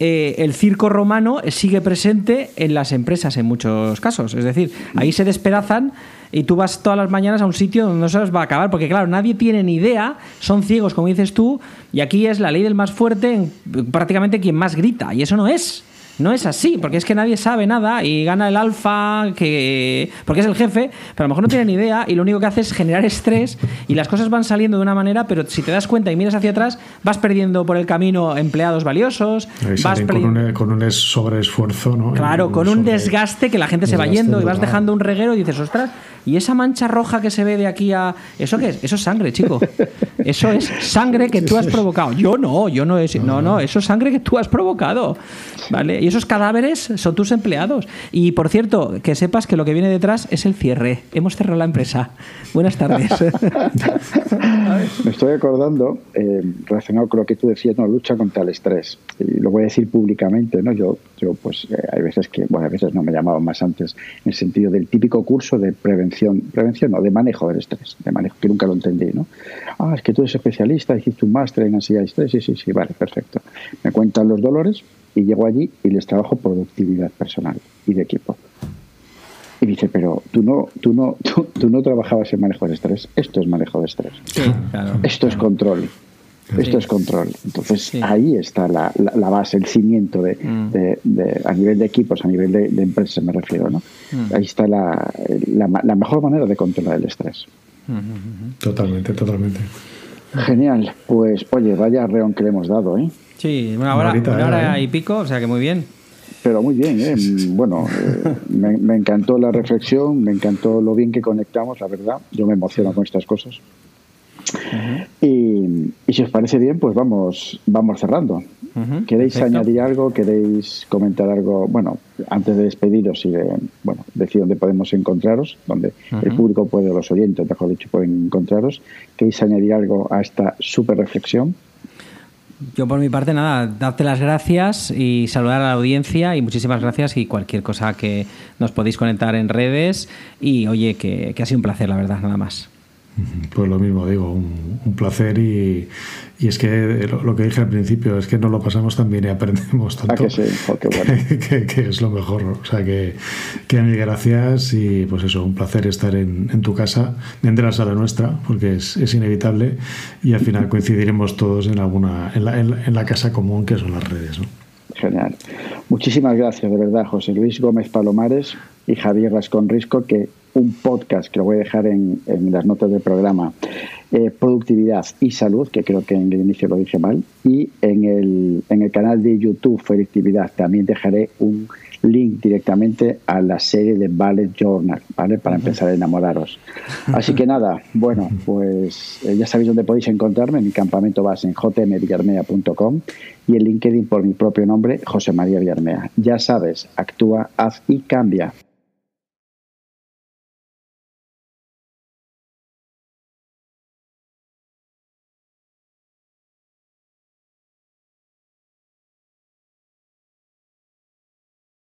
eh, el circo romano sigue presente en las empresas en muchos casos. Es decir, ahí se despedazan y tú vas todas las mañanas a un sitio donde no sabes va a acabar, porque claro, nadie tiene ni idea, son ciegos, como dices tú, y aquí es la ley del más fuerte, prácticamente quien más grita, y eso no es. No es así, porque es que nadie sabe nada y gana el alfa, que porque es el jefe, pero a lo mejor no tiene ni idea y lo único que hace es generar estrés y las cosas van saliendo de una manera, pero si te das cuenta y miras hacia atrás, vas perdiendo por el camino empleados valiosos, vas con, un, con un sobreesfuerzo, ¿no? Claro, con un desgaste que la gente se va yendo y vas dejando un reguero y dices, ostras, y esa mancha roja que se ve de aquí a... ¿Eso qué es? Eso es sangre, chico. Eso es sangre que tú has provocado. Yo no, yo no es... No, no, eso es sangre que tú has provocado. ¿Vale? Y esos cadáveres son tus empleados. Y por cierto, que sepas que lo que viene detrás es el cierre. Hemos cerrado la empresa. Buenas tardes. Me estoy acordando, eh, relacionado con lo que tú decías, no, lucha contra el estrés. Y lo voy a decir públicamente, ¿no? Yo, yo pues, eh, hay veces que, bueno, a veces no me llamaba más antes, en el sentido del típico curso de prevención prevención, no, de manejo del estrés, de manejo, que nunca lo entendí, ¿no? Ah, es que tú eres especialista, hiciste un máster en ansiedad y estrés, sí, sí, sí, vale, perfecto. Me cuentan los dolores y llego allí y les trabajo productividad personal y de equipo. Y dice, pero tú no, tú no, tú, no trabajabas en manejo de estrés. Esto es manejo de estrés. Esto es control. Esto es control. Entonces ahí está la, la, base, el cimiento de, mm. de, a nivel de equipos, a nivel de, empresas me refiero. ¿no? Mm. Ahí está la, la, mejor manera de controlar el estrés. Totalmente, totalmente. Genial. Pues oye, vaya reón que le hemos dado. ¿eh? Sí, una hora, una hora ¿eh? y pico, o sea que muy bien. Pero muy bien, ¿eh? bueno, eh, me, me encantó la reflexión, me encantó lo bien que conectamos, la verdad. Yo me emociono con estas cosas y, si os parece bien, pues vamos, vamos cerrando. ¿Queréis añadir algo? ¿Queréis comentar algo? Bueno, antes de despediros y de bueno, decir dónde podemos encontraros, donde el público puede, los oyentes, mejor dicho, pueden encontraros. ¿Queréis añadir algo a esta super reflexión? Yo por mi parte nada, darte las gracias y saludar a la audiencia y muchísimas gracias y cualquier cosa que nos podéis conectar en redes y oye, que ha sido un placer, la verdad, nada más. Pues lo mismo digo, un, placer y, y, es que lo, que dije al principio es que no lo pasamos tan bien y aprendemos tanto que, sí? que, es lo mejor. O sea que, que mil gracias y pues eso, un placer estar en, en tu casa, vendrás a la nuestra porque es, es, inevitable y al final coincidiremos todos en alguna en la, en la, casa común que son las redes. ¿no? Genial. Muchísimas gracias, de verdad, José Luis Gómez Palomares y Javier Rascón Risco, que un podcast que lo voy a dejar en, las notas del programa, eh, Productividad y Salud, que creo que en el inicio lo dije mal, y en el, en el canal de YouTube Productividad también dejaré un link directamente a la serie de Ballet Journal, ¿vale? Para empezar a enamoraros. Así que nada, bueno, pues eh, ya sabéis dónde podéis encontrarme, en mi campamento base en jmvillarmea.com y el LinkedIn por mi propio nombre, José María Villarmea. Ya sabes, actúa, haz y cambia.